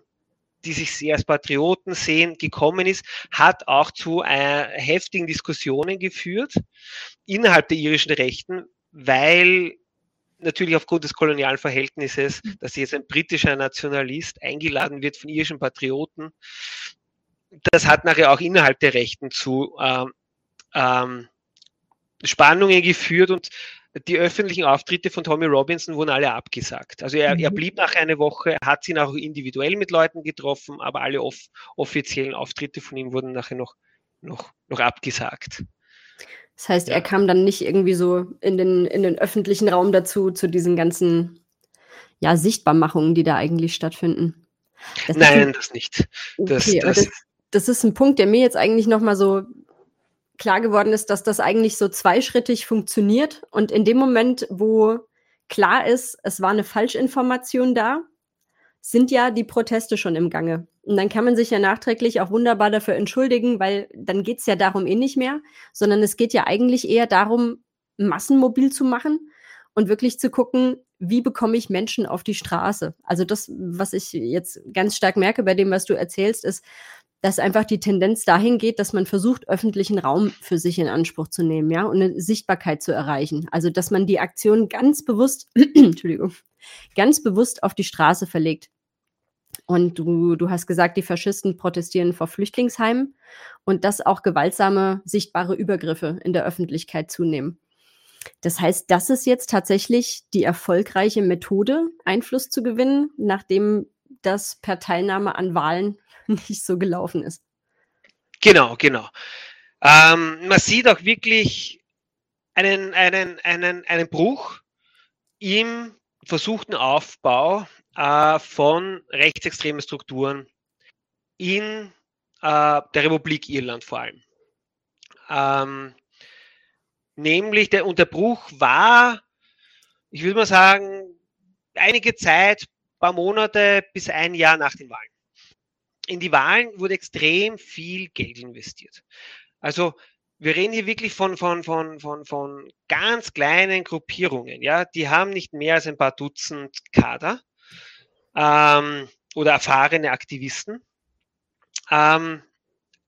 die sich sehr als Patrioten sehen, gekommen ist, hat auch zu äh, heftigen Diskussionen geführt innerhalb der irischen Rechten, weil natürlich aufgrund des kolonialen Verhältnisses, mhm. dass jetzt ein britischer Nationalist eingeladen wird von irischen Patrioten. Das hat nachher auch innerhalb der Rechten zu ähm, ähm, Spannungen geführt und die öffentlichen Auftritte von Tommy Robinson wurden alle abgesagt. Also er, er mhm. blieb nach einer Woche, hat sich auch individuell mit Leuten getroffen, aber alle off offiziellen Auftritte von ihm wurden nachher noch, noch, noch abgesagt. Das heißt, ja. er kam dann nicht irgendwie so in den, in den öffentlichen Raum dazu, zu diesen ganzen ja, Sichtbarmachungen, die da eigentlich stattfinden. Das Nein, das nicht. Das, okay, das, das, das, ist ein Punkt, der mir jetzt eigentlich nochmal so klar geworden ist, dass das eigentlich so zweischrittig funktioniert. Und in dem Moment, wo klar ist, es war eine Falschinformation da, sind ja die Proteste schon im Gange. Und dann kann man sich ja nachträglich auch wunderbar dafür entschuldigen, weil dann geht es ja darum eh nicht mehr, sondern es geht ja eigentlich eher darum, massenmobil zu machen und wirklich zu gucken, wie bekomme ich Menschen auf die Straße. Also das, was ich jetzt ganz stark merke bei dem, was du erzählst, ist, dass einfach die Tendenz dahin geht, dass man versucht, öffentlichen Raum für sich in Anspruch zu nehmen, ja, und eine Sichtbarkeit zu erreichen. Also, dass man die Aktion ganz bewusst, Entschuldigung, ganz bewusst auf die Straße verlegt. Und du, du hast gesagt, die Faschisten protestieren vor Flüchtlingsheimen und dass auch gewaltsame, sichtbare Übergriffe in der Öffentlichkeit zunehmen. Das heißt, das ist jetzt tatsächlich die erfolgreiche Methode, Einfluss zu gewinnen, nachdem das per Teilnahme an Wahlen nicht so gelaufen ist. Genau, genau. Ähm, man sieht auch wirklich einen, einen, einen, einen Bruch im versuchten Aufbau äh, von rechtsextremen Strukturen in äh, der Republik Irland vor allem. Ähm, nämlich der Unterbruch war, ich würde mal sagen, einige Zeit, paar Monate bis ein Jahr nach den Wahlen. In die Wahlen wurde extrem viel Geld investiert. Also wir reden hier wirklich von, von, von, von, von ganz kleinen Gruppierungen. Ja, die haben nicht mehr als ein paar Dutzend Kader ähm, oder erfahrene Aktivisten. Ähm,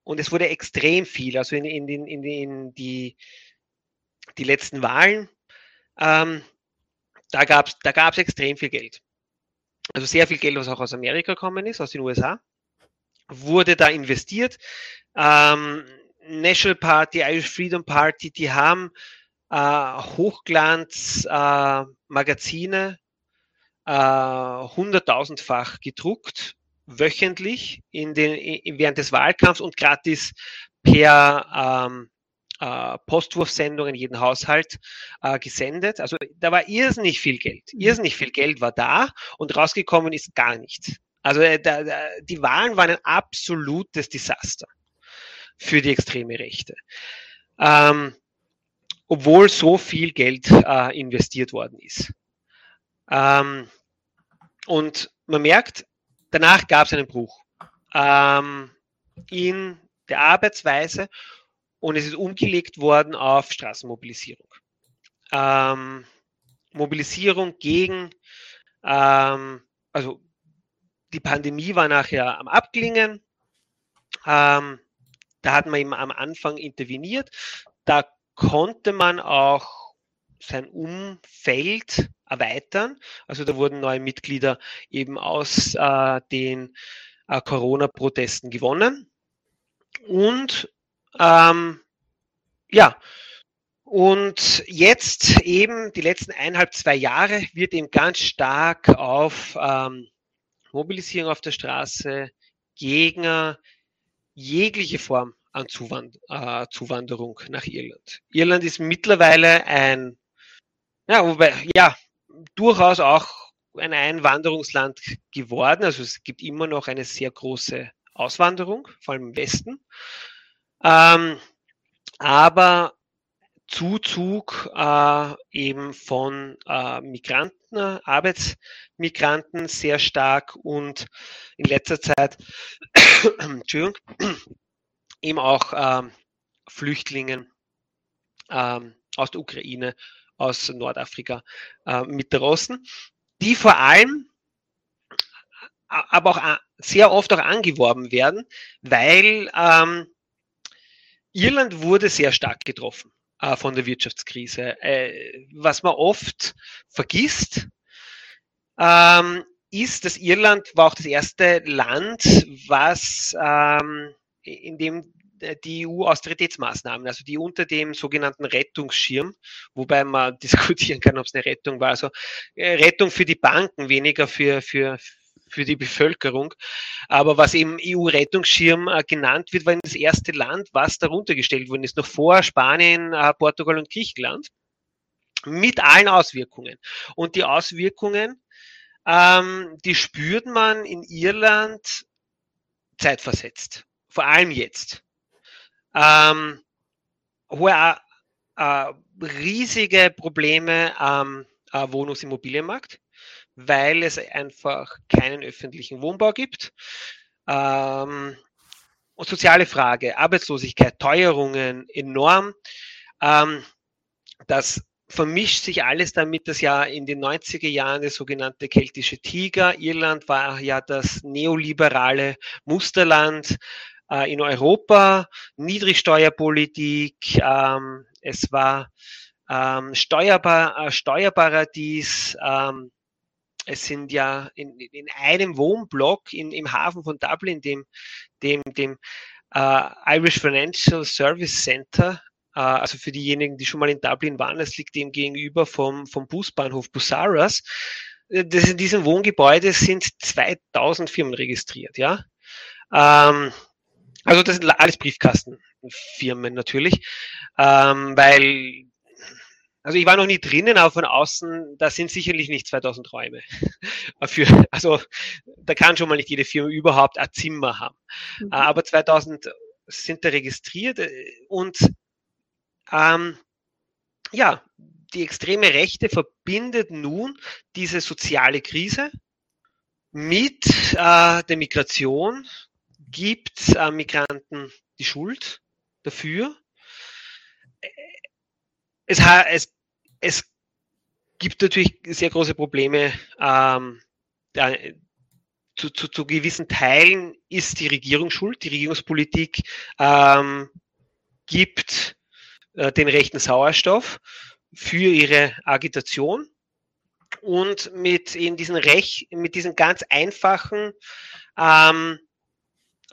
und es wurde extrem viel, also in, in, in, in, in die, die letzten Wahlen, ähm, da gab es da gab's extrem viel Geld. Also sehr viel Geld, was auch aus Amerika gekommen ist, aus den USA, wurde da investiert. Ähm, National Party, Irish Freedom Party, die haben äh, Hochglanz-Magazine äh, hunderttausendfach gedruckt, wöchentlich in den, während des Wahlkampfs und gratis per ähm, äh, Postwurfsendung in jeden Haushalt äh, gesendet. Also da war irrsinnig viel Geld. Mhm. Irrsinnig viel Geld war da und rausgekommen ist gar nichts. Also äh, da, da, die Wahlen waren ein absolutes Desaster für die extreme Rechte. Ähm, obwohl so viel Geld äh, investiert worden ist. Ähm, und man merkt, danach gab es einen Bruch ähm, in der Arbeitsweise und es ist umgelegt worden auf Straßenmobilisierung. Ähm, Mobilisierung gegen, ähm, also die Pandemie war nachher am Abklingen. Ähm, da hat man eben am Anfang interveniert. Da konnte man auch sein Umfeld erweitern. Also da wurden neue Mitglieder eben aus äh, den äh, Corona-Protesten gewonnen. Und ähm, ja, und jetzt eben die letzten eineinhalb, zwei Jahre wird eben ganz stark auf ähm, Mobilisierung auf der Straße, Gegner, jegliche Form an Zuwand äh, Zuwanderung nach Irland. Irland ist mittlerweile ein, ja, wobei, ja, durchaus auch ein Einwanderungsland geworden. Also es gibt immer noch eine sehr große Auswanderung, vor allem im Westen. Ähm, aber Zuzug äh, eben von äh, Migranten, Arbeitsmigranten sehr stark und in letzter Zeit Entschuldigung, eben auch ähm, Flüchtlingen ähm, aus der Ukraine, aus Nordafrika äh, mit draußen, die vor allem aber auch sehr oft auch angeworben werden, weil ähm, Irland wurde sehr stark getroffen äh, von der Wirtschaftskrise. Äh, was man oft vergisst, ähm, ist, dass Irland war auch das erste Land, was ähm, in dem die EU-Austeritätsmaßnahmen, also die unter dem sogenannten Rettungsschirm, wobei man diskutieren kann, ob es eine Rettung war, also äh, Rettung für die Banken, weniger für, für, für die Bevölkerung. Aber was eben EU-Rettungsschirm äh, genannt wird, war das erste Land, was darunter gestellt worden ist, noch vor Spanien, äh, Portugal und Griechenland, mit allen Auswirkungen. Und die Auswirkungen, ähm, die spürt man in Irland zeitversetzt, vor allem jetzt. Ähm, hohe, äh, riesige Probleme am äh, Wohnungsimmobilienmarkt weil es einfach keinen öffentlichen Wohnbau gibt. Ähm, und soziale Frage, Arbeitslosigkeit, Teuerungen enorm. Ähm, das vermischt sich alles damit, dass ja in den 90er Jahren der sogenannte keltische Tiger, Irland war ja das neoliberale Musterland äh, in Europa, Niedrigsteuerpolitik, ähm, es war ähm, Steuerbar, äh, Steuerparadies, ähm, es sind ja in, in einem Wohnblock in, im Hafen von Dublin, dem, dem, dem äh, Irish Financial Service Center, äh, also für diejenigen, die schon mal in Dublin waren, es liegt dem gegenüber vom, vom Busbahnhof Busaras. Das, in diesem Wohngebäude sind 2000 Firmen registriert, ja. Ähm, also das sind alles Briefkastenfirmen natürlich, ähm, weil also ich war noch nie drinnen, aber von außen, da sind sicherlich nicht 2000 Räume. Für, also da kann schon mal nicht jede Firma überhaupt ein Zimmer haben. Mhm. Aber 2000 sind da registriert äh, und ähm, ja, die extreme Rechte verbindet nun diese soziale Krise mit äh, der Migration, gibt äh, Migranten die Schuld dafür es, es, es gibt natürlich sehr große Probleme. Ähm, da, zu, zu, zu gewissen Teilen ist die Regierung schuld. Die Regierungspolitik ähm, gibt äh, den rechten Sauerstoff für ihre Agitation. Und mit in diesen Rech mit diesen ganz einfachen ähm,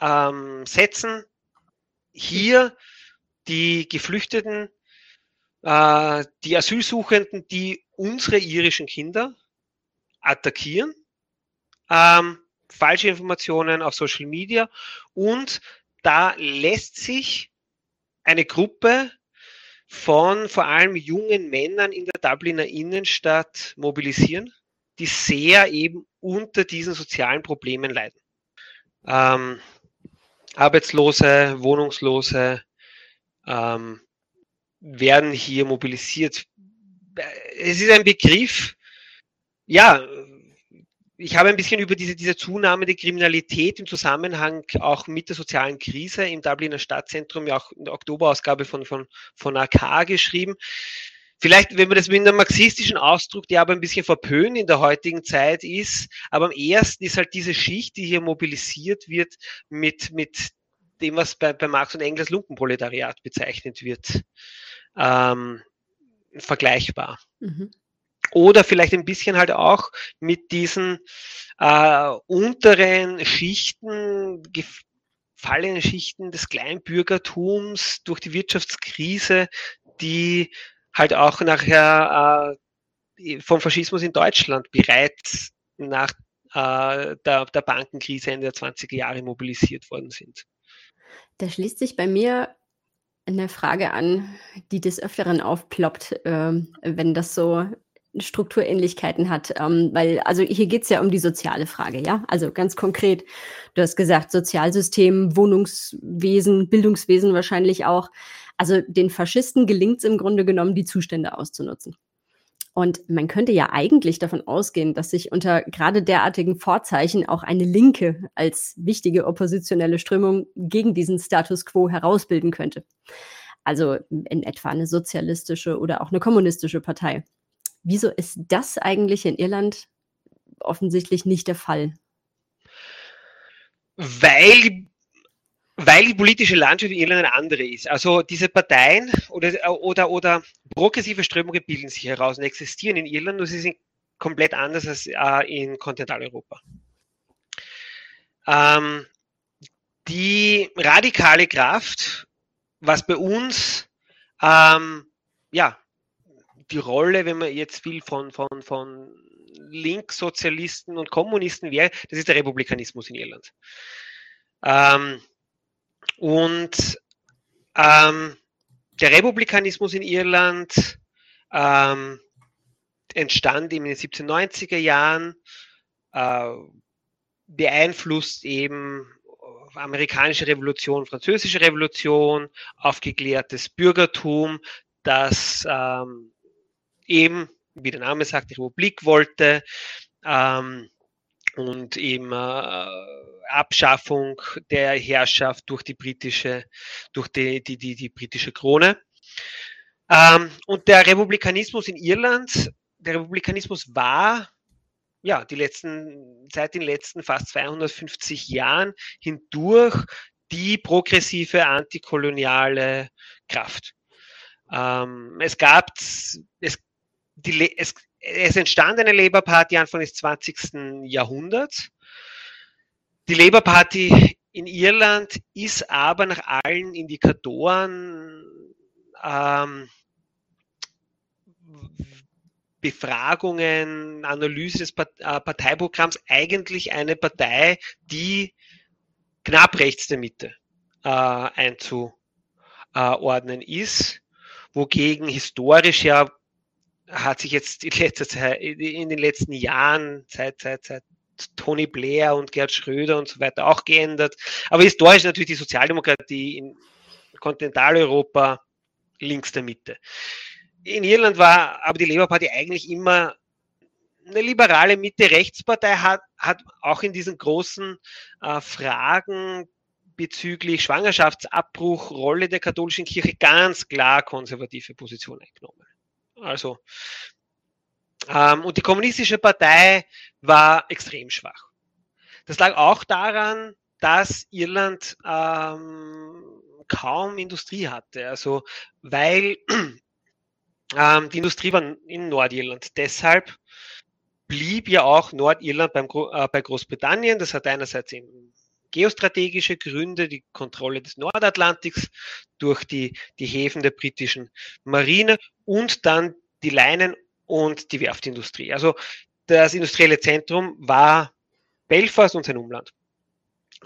ähm, Sätzen hier die Geflüchteten äh, die Asylsuchenden, die unsere irischen Kinder attackieren, ähm, falsche Informationen auf Social Media und da lässt sich eine Gruppe von vor allem jungen Männern in der Dubliner Innenstadt mobilisieren, die sehr eben unter diesen sozialen Problemen leiden. Ähm, Arbeitslose, Wohnungslose ähm, werden hier mobilisiert. Es ist ein Begriff, ja, ich habe ein bisschen über diese, diese Zunahme der Kriminalität im Zusammenhang auch mit der sozialen Krise im Dubliner Stadtzentrum, ja auch in der Oktoberausgabe von, von, von AK geschrieben. Vielleicht, wenn man das mit einem marxistischen Ausdruck, der aber ein bisschen verpönt in der heutigen Zeit ist, aber am ersten ist halt diese Schicht, die hier mobilisiert wird, mit, mit dem, was bei, bei Marx und Engels Lumpenproletariat bezeichnet wird, ähm, vergleichbar. Mhm. Oder vielleicht ein bisschen halt auch mit diesen äh, unteren Schichten, gefallenen Schichten des Kleinbürgertums durch die Wirtschaftskrise, die halt auch nachher äh, vom Faschismus in Deutschland bereits nach äh, der, der Bankenkrise Ende der 20er Jahre mobilisiert worden sind. Da schließt sich bei mir eine Frage an, die des Öfteren aufploppt, äh, wenn das so Strukturähnlichkeiten hat. Ähm, weil, also hier geht es ja um die soziale Frage, ja. Also ganz konkret, du hast gesagt, Sozialsystem, Wohnungswesen, Bildungswesen wahrscheinlich auch. Also den Faschisten gelingt es im Grunde genommen, die Zustände auszunutzen. Und man könnte ja eigentlich davon ausgehen, dass sich unter gerade derartigen Vorzeichen auch eine Linke als wichtige oppositionelle Strömung gegen diesen Status quo herausbilden könnte. Also in etwa eine sozialistische oder auch eine kommunistische Partei. Wieso ist das eigentlich in Irland offensichtlich nicht der Fall? Weil, weil die politische Landschaft in Irland eine andere ist. Also diese Parteien oder, oder, oder progressive Strömungen bilden sich heraus und existieren in Irland, nur sie sind komplett anders als äh, in Kontinentaleuropa. Ähm, die radikale Kraft, was bei uns ähm, ja, die Rolle, wenn man jetzt will, von, von, von Linkssozialisten und Kommunisten wäre, das ist der Republikanismus in Irland. Ähm, und ähm, der Republikanismus in Irland ähm, entstand in den 1790er Jahren, äh, beeinflusst eben amerikanische Revolution, französische Revolution, aufgeklärtes Bürgertum, das ähm, eben, wie der Name sagt, die Republik wollte ähm, und eben äh, Abschaffung der Herrschaft durch die britische, durch die, die, die, die britische Krone. Ähm, und der Republikanismus in Irland, der Republikanismus war ja, die letzten, seit den letzten fast 250 Jahren hindurch die progressive antikoloniale Kraft. Ähm, es gab, es die, es, es entstand eine Labour Party Anfang des 20. Jahrhunderts. Die Labour Party in Irland ist aber nach allen Indikatoren ähm, Befragungen, Analyse des äh, Parteiprogramms eigentlich eine Partei, die knapp rechts der Mitte äh, einzuordnen ist, wogegen historisch ja hat sich jetzt in letzter Zeit, in den letzten Jahren, seit, seit, seit Tony Blair und Gerd Schröder und so weiter auch geändert. Aber historisch natürlich die Sozialdemokratie in Kontinentaleuropa links der Mitte. In Irland war aber die Labour Party eigentlich immer eine liberale Mitte-Rechtspartei, hat, hat auch in diesen großen äh, Fragen bezüglich Schwangerschaftsabbruch, Rolle der katholischen Kirche ganz klar konservative Position eingenommen. Also, ähm, und die kommunistische Partei war extrem schwach. Das lag auch daran, dass Irland ähm, kaum Industrie hatte. Also, weil ähm, die Industrie war in Nordirland. Deshalb blieb ja auch Nordirland beim, äh, bei Großbritannien. Das hat einerseits eben geostrategische Gründe, die Kontrolle des Nordatlantiks durch die, die Häfen der britischen Marine und dann die Leinen und die Werftindustrie. Also das industrielle Zentrum war Belfast und sein Umland.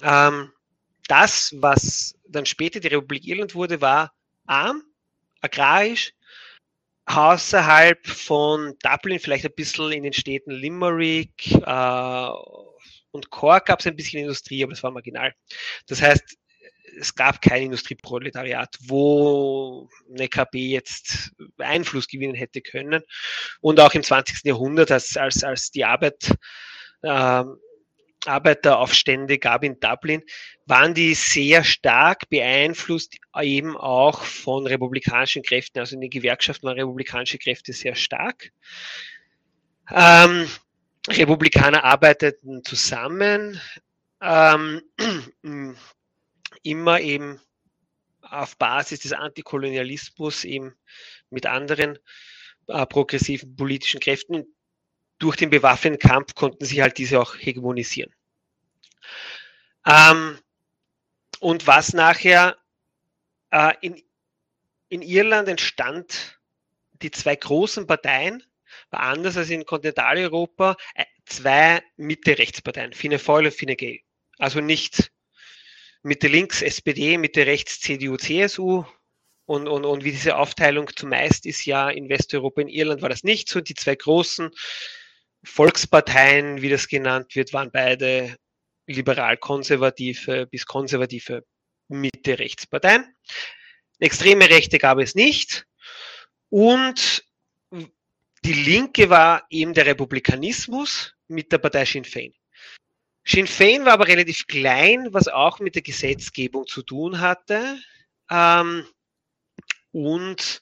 Ähm, das, was dann später die Republik Irland wurde, war arm, agrarisch, außerhalb von Dublin, vielleicht ein bisschen in den Städten Limerick äh, und Cork gab es ein bisschen Industrie, aber das war marginal. Das heißt, es gab kein Industrieproletariat, wo eine KB jetzt Einfluss gewinnen hätte können. Und auch im 20. Jahrhundert, als, als, als die Arbeit, äh, Arbeiteraufstände gab in Dublin, waren die sehr stark beeinflusst eben auch von republikanischen Kräften. Also in den Gewerkschaften waren republikanische Kräfte sehr stark. Ähm, Republikaner arbeiteten zusammen. Ähm, immer eben auf Basis des Antikolonialismus eben mit anderen äh, progressiven politischen Kräften. Durch den bewaffneten Kampf konnten sie halt diese auch hegemonisieren. Ähm, und was nachher äh, in, in Irland entstand, die zwei großen Parteien, anders als in Kontinentaleuropa, äh, zwei Mitte-Rechtsparteien, Fine Foil und Fine Gael. Also nicht Mitte links SPD, Mitte rechts CDU, CSU. Und, und, und wie diese Aufteilung zumeist ist ja in Westeuropa, in Irland war das nicht so. Die zwei großen Volksparteien, wie das genannt wird, waren beide liberal-konservative bis konservative Mitte-Rechtsparteien. Extreme Rechte gab es nicht. Und die Linke war eben der Republikanismus mit der Partei Sinn Fein. Sinn Fein war aber relativ klein, was auch mit der Gesetzgebung zu tun hatte. Ähm, und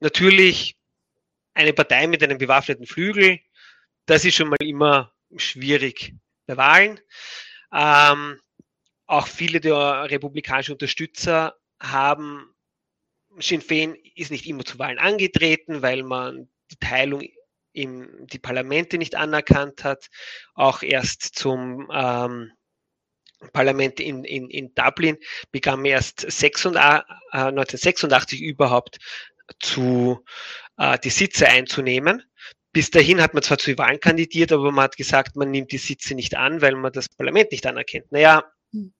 natürlich eine Partei mit einem bewaffneten Flügel, das ist schon mal immer schwierig bei Wahlen. Ähm, auch viele der republikanischen Unterstützer haben, Sinn Fein ist nicht immer zu Wahlen angetreten, weil man die Teilung im, die Parlamente nicht anerkannt hat, auch erst zum ähm, Parlament in, in, in Dublin begann erst 86, äh, 1986 überhaupt zu äh, die Sitze einzunehmen. Bis dahin hat man zwar zu Wahlen kandidiert, aber man hat gesagt, man nimmt die Sitze nicht an, weil man das Parlament nicht anerkennt. Naja, hm.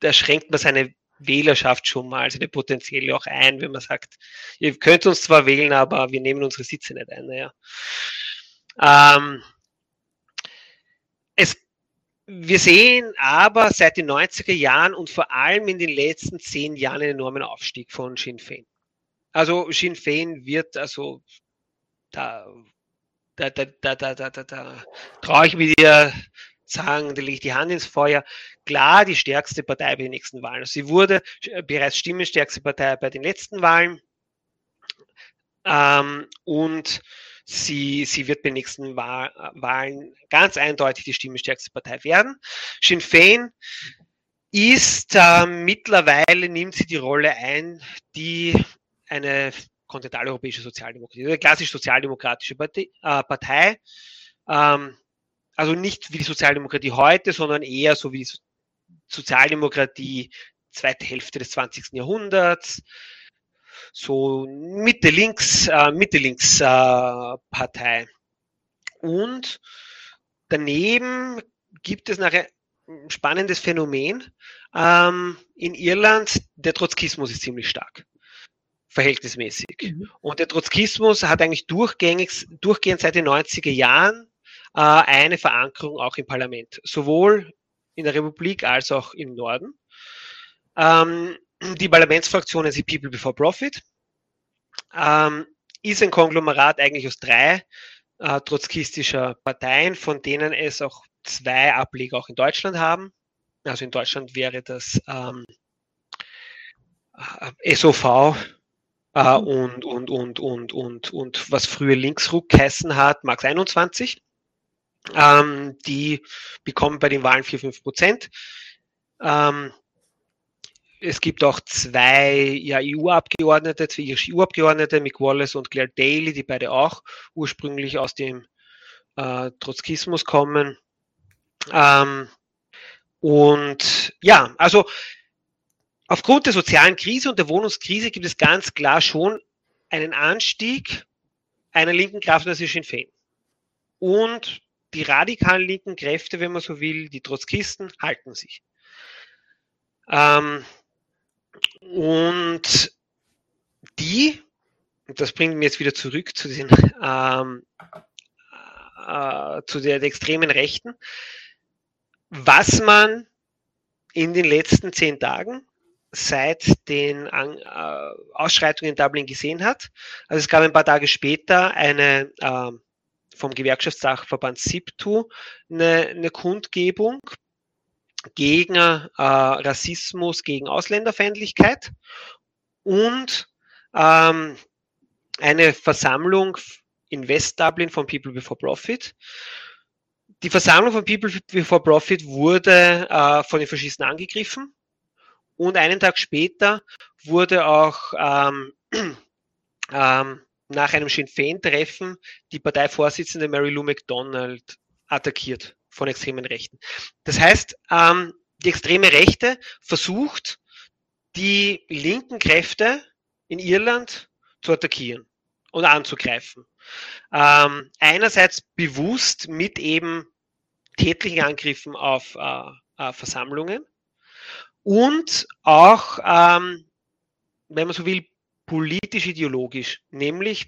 da schränkt man seine Wählerschaft schon mal, also eine potenzielle auch ein, wenn man sagt, ihr könnt uns zwar wählen, aber wir nehmen unsere Sitze nicht ein. Naja. Ähm, es, wir sehen aber seit den 90er Jahren und vor allem in den letzten zehn Jahren einen enormen Aufstieg von Sinn Fein. Also Sinn Fein wird also da da, da, da, da, da, da, da traue ich mir dir sagen, da lege ich die Hand ins Feuer, klar die stärkste Partei bei den nächsten Wahlen. Also sie wurde bereits stimmenstärkste Partei bei den letzten Wahlen ähm, und sie, sie wird bei den nächsten Wahlen ganz eindeutig die stimmenstärkste Partei werden. Sinn Fein ist äh, mittlerweile, nimmt sie die Rolle ein, die eine kontinentaleuropäische Sozialdemokratie, eine klassisch sozialdemokratische Partei, äh, Partei ähm, also nicht wie die Sozialdemokratie heute, sondern eher so wie die Sozialdemokratie zweite Hälfte des 20. Jahrhunderts, so Mitte-Links, äh, Mitte-Links-Partei. Äh, Und daneben gibt es nachher ein spannendes Phänomen. Ähm, in Irland, der Trotzkismus ist ziemlich stark verhältnismäßig. Mhm. Und der Trotzkismus hat eigentlich durchgängig, durchgehend seit den 90er Jahren äh, eine Verankerung auch im Parlament, sowohl in der Republik als auch im Norden. Ähm, die Parlamentsfraktion ist die People Before Profit, ähm, ist ein Konglomerat eigentlich aus drei äh, trotzkistischer Parteien, von denen es auch zwei Ableger auch in Deutschland haben. Also in Deutschland wäre das ähm, äh, SOV äh, mhm. und, und, und, und, und, und was früher Linksruck geheißen hat, Max 21. Ähm, die bekommen bei den Wahlen 4, 5 Prozent. Ähm, es gibt auch zwei ja, EU-Abgeordnete, zwei irische EU-Abgeordnete, Mick Wallace und Claire Daly, die beide auch ursprünglich aus dem äh, Trotzkismus kommen. Ähm, und ja, also aufgrund der sozialen Krise und der Wohnungskrise gibt es ganz klar schon einen Anstieg einer linken Kraft, das ist Sinn Fein. Und die radikalen linken Kräfte, wenn man so will, die Trotzkisten, halten sich. Ähm, und die, und das bringt mich jetzt wieder zurück zu den ähm, äh, zu der, der extremen Rechten, was man in den letzten zehn Tagen seit den äh, Ausschreitungen in Dublin gesehen hat. Also es gab ein paar Tage später eine äh, vom Gewerkschaftssachverband SIPTU eine, eine Kundgebung gegen äh, Rassismus, gegen Ausländerfeindlichkeit und ähm, eine Versammlung in West Dublin von People Before Profit. Die Versammlung von People Before Profit wurde äh, von den Faschisten angegriffen und einen Tag später wurde auch ähm, ähm, nach einem Sinn Féin-Treffen die Parteivorsitzende Mary Lou MacDonald attackiert von extremen Rechten. Das heißt, ähm, die extreme Rechte versucht, die linken Kräfte in Irland zu attackieren und anzugreifen. Ähm, einerseits bewusst mit eben tätlichen Angriffen auf äh, äh, Versammlungen und auch, ähm, wenn man so will, politisch-ideologisch, nämlich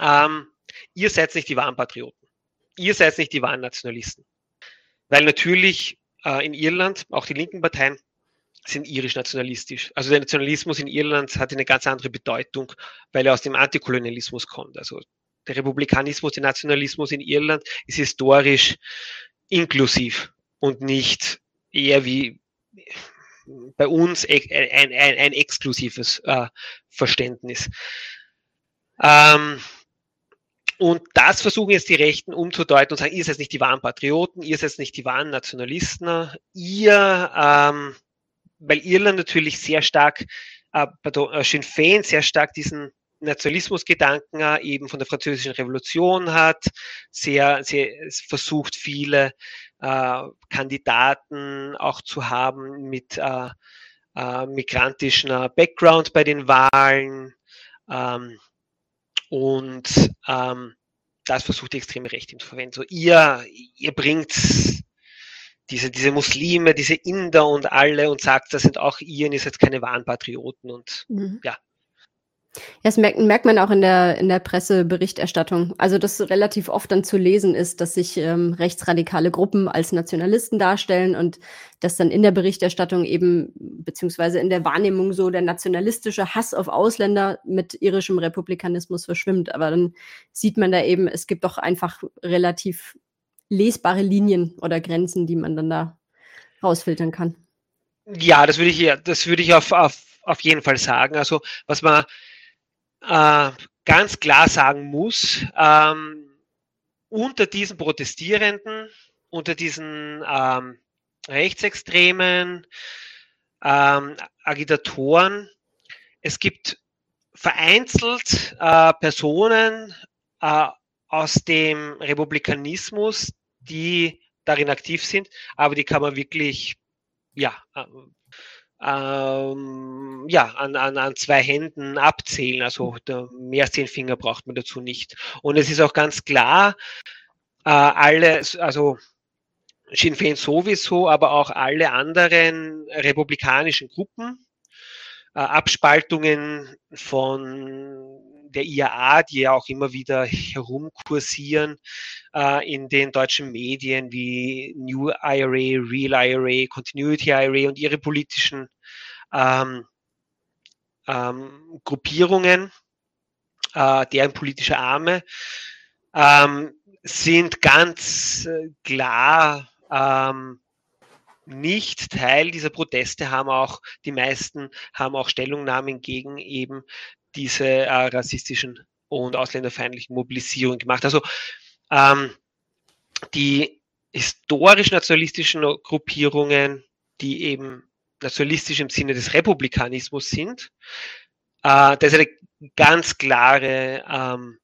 ähm, ihr seid nicht die wahren Patrioten, ihr seid nicht die wahren Nationalisten. Weil natürlich äh, in Irland auch die linken Parteien sind irisch-nationalistisch. Also der Nationalismus in Irland hat eine ganz andere Bedeutung, weil er aus dem Antikolonialismus kommt. Also der Republikanismus, der Nationalismus in Irland ist historisch inklusiv und nicht eher wie bei uns ein, ein, ein exklusives äh, Verständnis. Ähm, und das versuchen jetzt die Rechten umzudeuten und sagen, ihr seid nicht die wahren Patrioten, ihr seid nicht die wahren Nationalisten, ihr, ähm, weil Irland natürlich sehr stark, äh, pardon, äh, Sinn Fein sehr stark diesen Nationalismusgedanken äh, eben von der französischen Revolution hat, sehr, sehr versucht viele äh, Kandidaten auch zu haben mit äh, äh, migrantischen äh, Background bei den Wahlen. Ähm, und ähm, das versucht die extreme Rechte zu verwenden. So, ihr, ihr bringt diese, diese Muslime, diese Inder und alle und sagt, das sind auch ihr und ihr seid keine wahren Patrioten und mhm. ja, ja, das merkt, merkt man auch in der, in der Presseberichterstattung. Also, dass relativ oft dann zu lesen ist, dass sich ähm, rechtsradikale Gruppen als Nationalisten darstellen und dass dann in der Berichterstattung eben, beziehungsweise in der Wahrnehmung so der nationalistische Hass auf Ausländer mit irischem Republikanismus verschwimmt. Aber dann sieht man da eben, es gibt doch einfach relativ lesbare Linien oder Grenzen, die man dann da rausfiltern kann. Ja, das würde ich, das würde ich auf, auf, auf jeden Fall sagen. Also, was man, äh, ganz klar sagen muss, ähm, unter diesen Protestierenden, unter diesen ähm, Rechtsextremen, ähm, Agitatoren, es gibt vereinzelt äh, Personen äh, aus dem Republikanismus, die darin aktiv sind, aber die kann man wirklich ja, äh, ähm, ja, an, an, an zwei Händen abzählen. Also mehr als zehn Finger braucht man dazu nicht. Und es ist auch ganz klar, äh, alle, also Sinn Féin sowieso, aber auch alle anderen republikanischen Gruppen, äh, Abspaltungen von der IAA, die ja auch immer wieder herumkursieren äh, in den deutschen Medien wie New IRA, Real IRA, Continuity IRA und ihre politischen ähm, ähm, Gruppierungen, äh, deren politische Arme, ähm, sind ganz klar ähm, nicht Teil dieser Proteste, haben auch die meisten haben auch Stellungnahmen gegen eben diese äh, rassistischen und ausländerfeindlichen Mobilisierungen gemacht. Also ähm, die historisch-nationalistischen Gruppierungen, die eben nationalistisch im Sinne des Republikanismus sind, äh, das ist eine ganz klare ähm,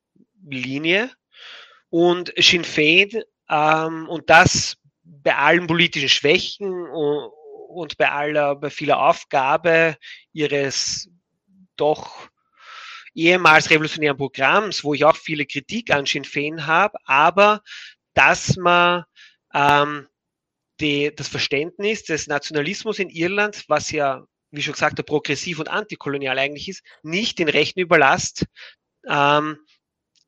Linie. Und Sinn Féin, ähm, und das bei allen politischen Schwächen und, und bei aller, bei vieler Aufgabe ihres doch ehemals revolutionären Programms, wo ich auch viele Kritik an Sinn Fein habe, aber dass man ähm, die, das Verständnis des Nationalismus in Irland, was ja, wie schon gesagt, der progressiv und antikolonial eigentlich ist, nicht den Rechten überlasst, ähm,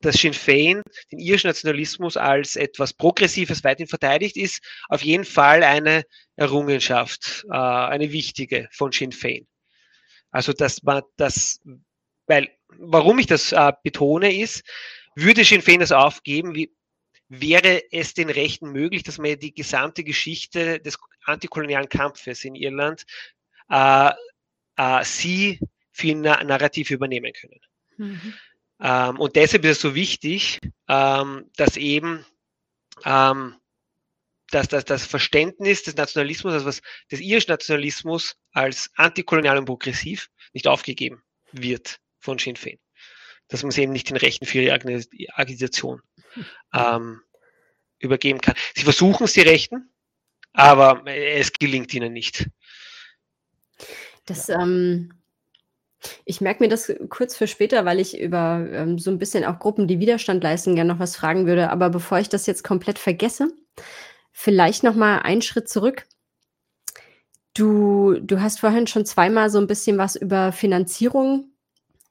dass Sinn Fein den irischen Nationalismus als etwas Progressives weiterhin verteidigt, ist auf jeden Fall eine Errungenschaft, äh, eine wichtige von Sinn Fein. Also, dass man das, weil, warum ich das äh, betone, ist, würde Sinn Fein das aufgeben, wie, wäre es den Rechten möglich, dass man die gesamte Geschichte des antikolonialen Kampfes in Irland äh, äh, sie für ein Narrativ übernehmen können. Mhm. Ähm, und deshalb ist es so wichtig, ähm, dass eben ähm, dass, dass das Verständnis des Nationalismus, also was, des irischen Nationalismus als antikolonial und progressiv nicht aufgegeben wird von Sinn Féin. Dass man es eben nicht den Rechten für ihre Agitation ähm, übergeben kann. Sie versuchen es, die Rechten, aber es gelingt ihnen nicht. Das, ähm, ich merke mir das kurz für später, weil ich über ähm, so ein bisschen auch Gruppen, die Widerstand leisten, gerne noch was fragen würde. Aber bevor ich das jetzt komplett vergesse, vielleicht noch mal einen Schritt zurück. Du, du hast vorhin schon zweimal so ein bisschen was über Finanzierung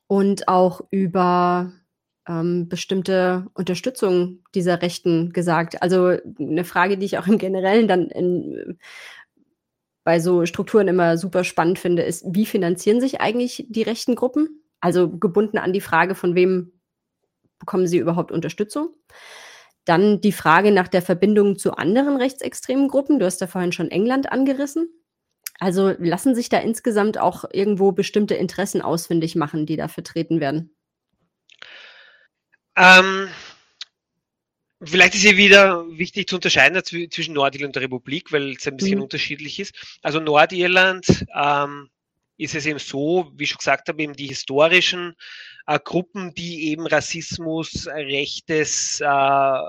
und auch über ähm, bestimmte Unterstützung dieser Rechten gesagt. Also eine Frage, die ich auch im Generellen dann in, bei so Strukturen immer super spannend finde, ist, wie finanzieren sich eigentlich die rechten Gruppen? Also gebunden an die Frage, von wem bekommen sie überhaupt Unterstützung? Dann die Frage nach der Verbindung zu anderen rechtsextremen Gruppen. Du hast da vorhin schon England angerissen. Also lassen sich da insgesamt auch irgendwo bestimmte Interessen ausfindig machen, die da vertreten werden? Ähm, Vielleicht ist hier wieder wichtig zu unterscheiden zwischen Nordirland und der Republik, weil es ein bisschen mhm. unterschiedlich ist. Also Nordirland ähm, ist es eben so, wie ich schon gesagt habe, eben die historischen äh, Gruppen, die eben Rassismus, rechtes äh,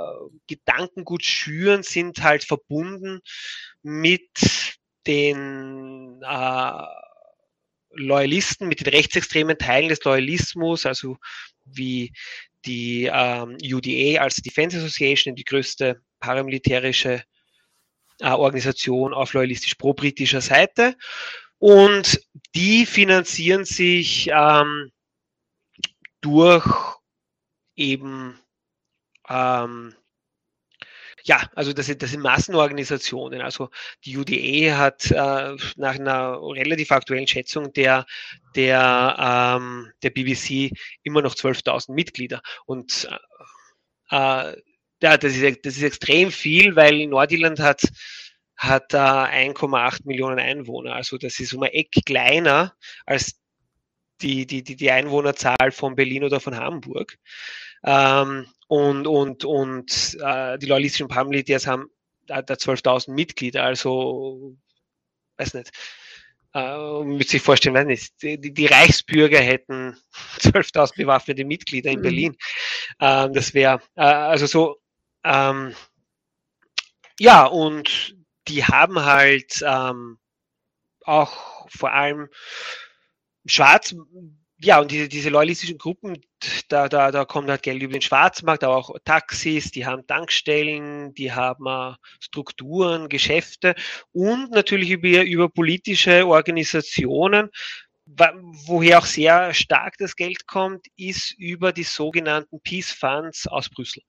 Gedankengut schüren, sind halt verbunden mit den äh, Loyalisten, mit den rechtsextremen Teilen des Loyalismus, also wie die ähm, UDA als Defense Association, die größte paramilitärische äh, Organisation auf loyalistisch pro-britischer Seite. Und die finanzieren sich ähm, durch eben ähm, ja, also das sind, das sind Massenorganisationen. Also die UDA hat äh, nach einer relativ aktuellen Schätzung der, der, ähm, der BBC immer noch 12.000 Mitglieder. Und äh, äh, ja, das ist, das ist extrem viel, weil Nordirland hat, hat äh, 1,8 Millionen Einwohner. Also das ist um ein Eck kleiner als die, die, die Einwohnerzahl von Berlin oder von Hamburg. Ähm, und und, und äh, die loyalistischen Paramilitärs haben da, da 12.000 Mitglieder, also weiß nicht. Äh, müsste sich vorstellen, weiß nicht, die, die Reichsbürger hätten 12.000 bewaffnete Mitglieder in mhm. Berlin. Ähm, das wäre, äh, also so, ähm, ja, und die haben halt ähm, auch vor allem schwarz ja, und diese, diese loyalistischen Gruppen, da, da, da kommt halt Geld über den Schwarzmarkt, aber auch Taxis, die haben Tankstellen, die haben uh, Strukturen, Geschäfte und natürlich über, über politische Organisationen. Woher auch sehr stark das Geld kommt, ist über die sogenannten Peace Funds aus Brüssel,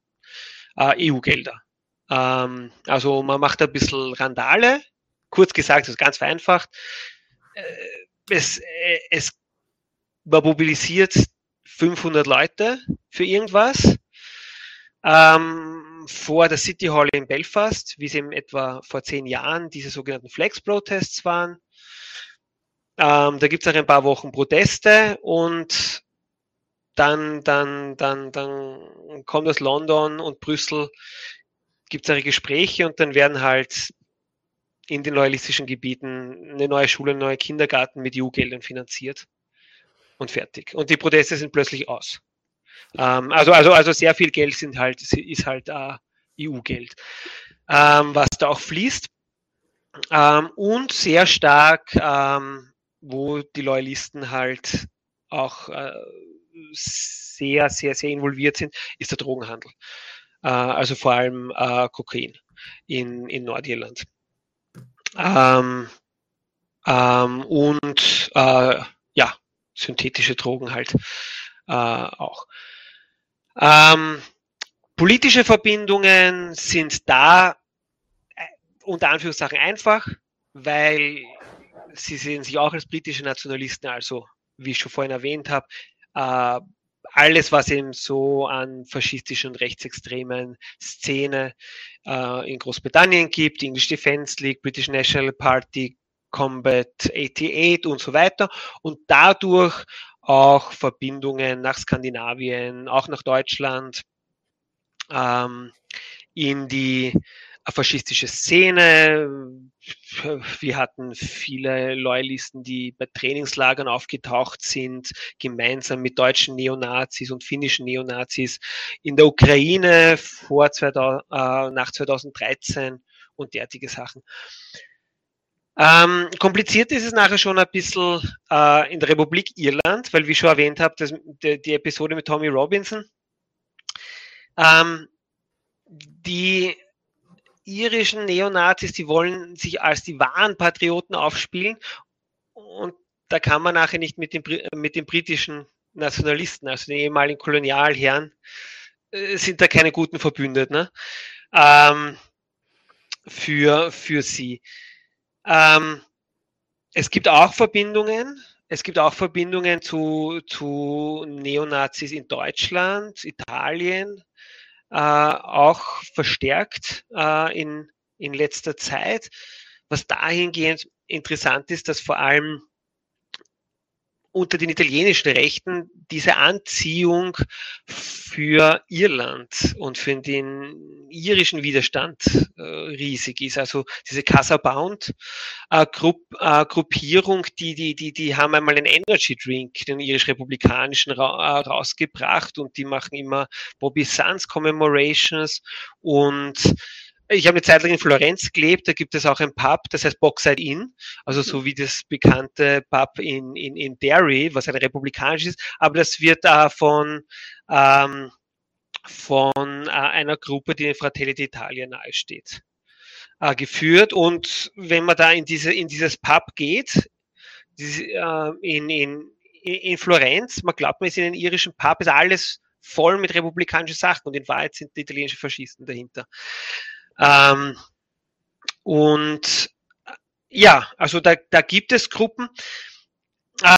äh, EU-Gelder. Ähm, also man macht ein bisschen Randale, kurz gesagt, das ist ganz vereinfacht. Äh, es, äh, es man mobilisiert 500 Leute für irgendwas ähm, vor der City Hall in Belfast, wie es eben etwa vor zehn Jahren diese sogenannten Flex-Protests waren. Ähm, da gibt es auch ein paar Wochen Proteste und dann, dann, dann, dann kommt aus London und Brüssel, gibt es Gespräche und dann werden halt in den loyalistischen Gebieten eine neue Schule, ein neuer Kindergarten mit EU-Geldern finanziert und fertig. Und die Proteste sind plötzlich aus. Ähm, also, also, also sehr viel Geld sind halt, ist halt äh, EU-Geld, ähm, was da auch fließt. Ähm, und sehr stark, ähm, wo die Loyalisten halt auch äh, sehr, sehr, sehr involviert sind, ist der Drogenhandel. äh, also vor allem äh, Kokain in, in Nordirland. Ähm, ähm, und äh, ja, synthetische Drogen halt äh, auch. Ähm, politische Verbindungen sind da äh, unter Anführungszeichen einfach, weil sie sehen sich auch als britische Nationalisten, also wie ich schon vorhin erwähnt habe, äh, alles, was eben so an faschistischen und rechtsextremen Szene äh, in Großbritannien gibt, English Defence League, British National Party, Combat 88 und so weiter und dadurch auch Verbindungen nach Skandinavien, auch nach Deutschland, ähm, in die faschistische Szene. Wir hatten viele Loyalisten, die bei Trainingslagern aufgetaucht sind, gemeinsam mit deutschen Neonazis und finnischen Neonazis in der Ukraine vor 2000, äh, nach 2013 und derartige Sachen. Ähm, kompliziert ist es nachher schon ein bisschen äh, in der Republik Irland, weil, wie ich schon erwähnt habe, das, die, die Episode mit Tommy Robinson. Ähm, die irischen Neonazis, die wollen sich als die wahren Patrioten aufspielen und da kann man nachher nicht mit den, mit den britischen Nationalisten, also den ehemaligen Kolonialherren, äh, sind da keine guten Verbündeten ne? ähm, für, für sie. Ähm, es gibt auch Verbindungen. Es gibt auch Verbindungen zu, zu Neonazis in Deutschland, Italien, äh, auch verstärkt äh, in, in letzter Zeit. Was dahingehend interessant ist, dass vor allem unter den italienischen Rechten diese Anziehung für Irland und für den irischen Widerstand äh, riesig ist. Also diese Casa Bound äh, Grupp, äh, Gruppierung, die, die, die, die haben einmal einen Energy Drink, den irisch-republikanischen ra äh, rausgebracht und die machen immer Bobby Sands Commemorations und ich habe eine Zeit lang in Florenz gelebt, da gibt es auch ein Pub, das heißt Boxside Inn, also so wie das bekannte Pub in, in, in Derry, was ein republikanisch ist, aber das wird äh, von, ähm, von äh, einer Gruppe, die in Fratelli d'Italia nahesteht, äh, geführt. Und wenn man da in, diese, in dieses Pub geht, diese, äh, in, in, in Florenz, man glaubt, man ist in einem irischen Pub, ist alles voll mit republikanischen Sachen und in Wahrheit sind die italienischen Faschisten dahinter. Ähm, und ja, also da, da gibt es Gruppen.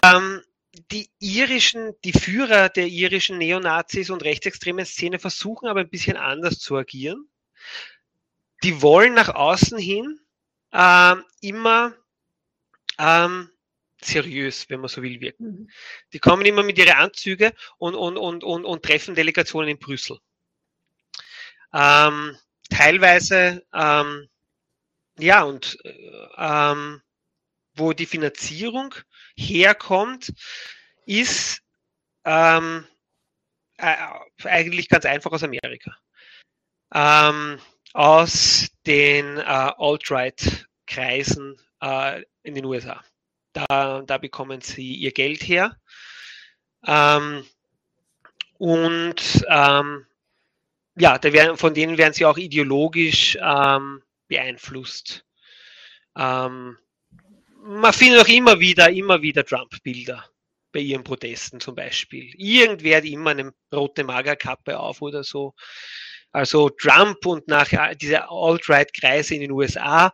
Ähm, die irischen, die Führer der irischen Neonazis und rechtsextremen Szene versuchen aber ein bisschen anders zu agieren. Die wollen nach außen hin ähm, immer ähm, seriös, wenn man so will, wirken. Mhm. Die kommen immer mit ihren Anzüge und, und, und, und, und treffen Delegationen in Brüssel. Ähm, teilweise, ähm, ja, und ähm, wo die Finanzierung herkommt, ist ähm, äh, eigentlich ganz einfach aus Amerika. Ähm, aus den äh, Alt-Right-Kreisen äh, in den USA. Da, da bekommen sie ihr Geld her. Ähm, und ähm, ja, werden, von denen werden sie auch ideologisch ähm, beeinflusst. Ähm, man findet auch immer wieder, immer wieder Trump-Bilder bei ihren Protesten zum Beispiel. Irgendwer hat immer eine rote Magerkappe auf oder so. Also Trump und nach dieser Alt-Right-Kreise in den USA,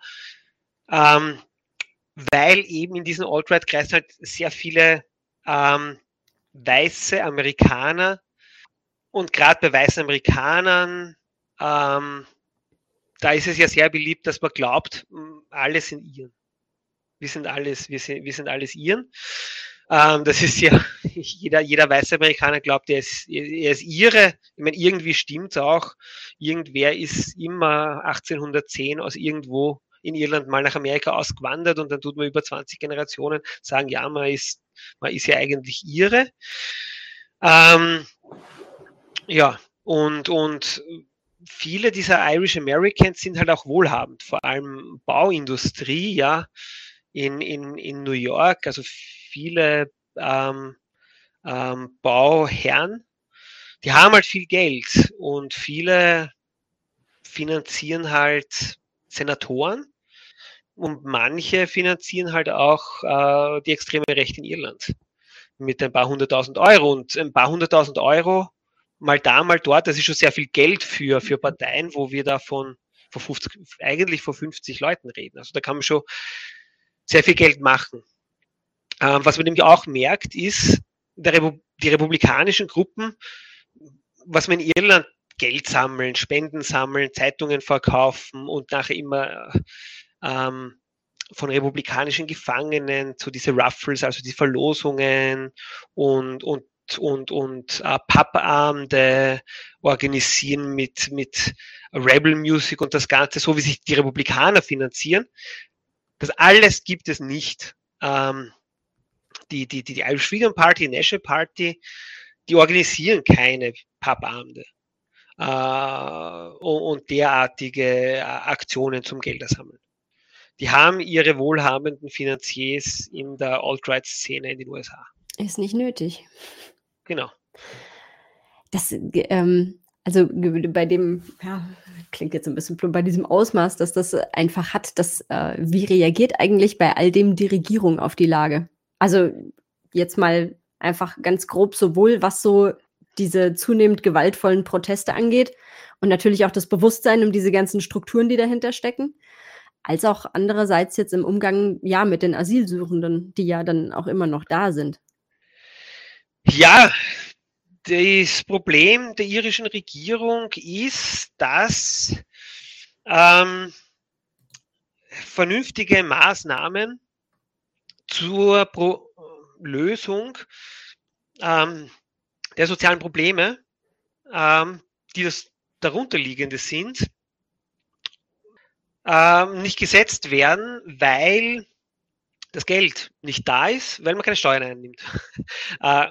ähm, weil eben in diesen Alt-Right-Kreisen halt sehr viele ähm, weiße Amerikaner und gerade bei weißen Amerikanern, ähm, da ist es ja sehr beliebt, dass man glaubt, alle sind Iren. Wir sind alles, wir sind, wir sind alles Iren. Ähm, das ist ja, jeder, jeder weiße Amerikaner glaubt, er ist, er ist Ihre. Ich meine, irgendwie stimmt auch. Irgendwer ist immer 1810 aus irgendwo in Irland mal nach Amerika ausgewandert und dann tut man über 20 Generationen sagen, ja, man ist, man ist ja eigentlich Ihre. Ähm, ja, und, und viele dieser Irish Americans sind halt auch wohlhabend, vor allem Bauindustrie, ja, in, in, in New York, also viele ähm, ähm, Bauherren, die haben halt viel Geld und viele finanzieren halt Senatoren und manche finanzieren halt auch äh, die extreme Rechte in Irland mit ein paar hunderttausend Euro. Und ein paar hunderttausend Euro mal da, mal dort, das ist schon sehr viel Geld für, für Parteien, wo wir davon von 50, eigentlich von 50 Leuten reden. Also da kann man schon sehr viel Geld machen. Ähm, was man nämlich auch merkt, ist, Repu die republikanischen Gruppen, was man in Irland Geld sammeln, Spenden sammeln, Zeitungen verkaufen und nachher immer ähm, von republikanischen Gefangenen zu diese Ruffles, also die Verlosungen und, und und, und äh, Pub-Abende organisieren mit, mit Rebel Music und das Ganze, so wie sich die Republikaner finanzieren. Das alles gibt es nicht. Ähm, die, die, die, die Irish Freedom Party, National Party, die organisieren keine Pub-Abende äh, und, und derartige äh, Aktionen zum Geldersammeln. Die haben ihre wohlhabenden Finanziers in der Alt-Right-Szene in den USA. Ist nicht nötig. Genau. Das, ähm, also bei dem, ja, klingt jetzt ein bisschen plump, bei diesem Ausmaß, dass das einfach hat, dass, äh, wie reagiert eigentlich bei all dem die Regierung auf die Lage? Also jetzt mal einfach ganz grob sowohl, was so diese zunehmend gewaltvollen Proteste angeht und natürlich auch das Bewusstsein um diese ganzen Strukturen, die dahinter stecken, als auch andererseits jetzt im Umgang ja mit den Asylsuchenden, die ja dann auch immer noch da sind. Ja, das Problem der irischen Regierung ist, dass ähm, vernünftige Maßnahmen zur Pro Lösung ähm, der sozialen Probleme, ähm, die das darunterliegende sind, ähm, nicht gesetzt werden, weil das Geld nicht da ist, weil man keine Steuern einnimmt. äh,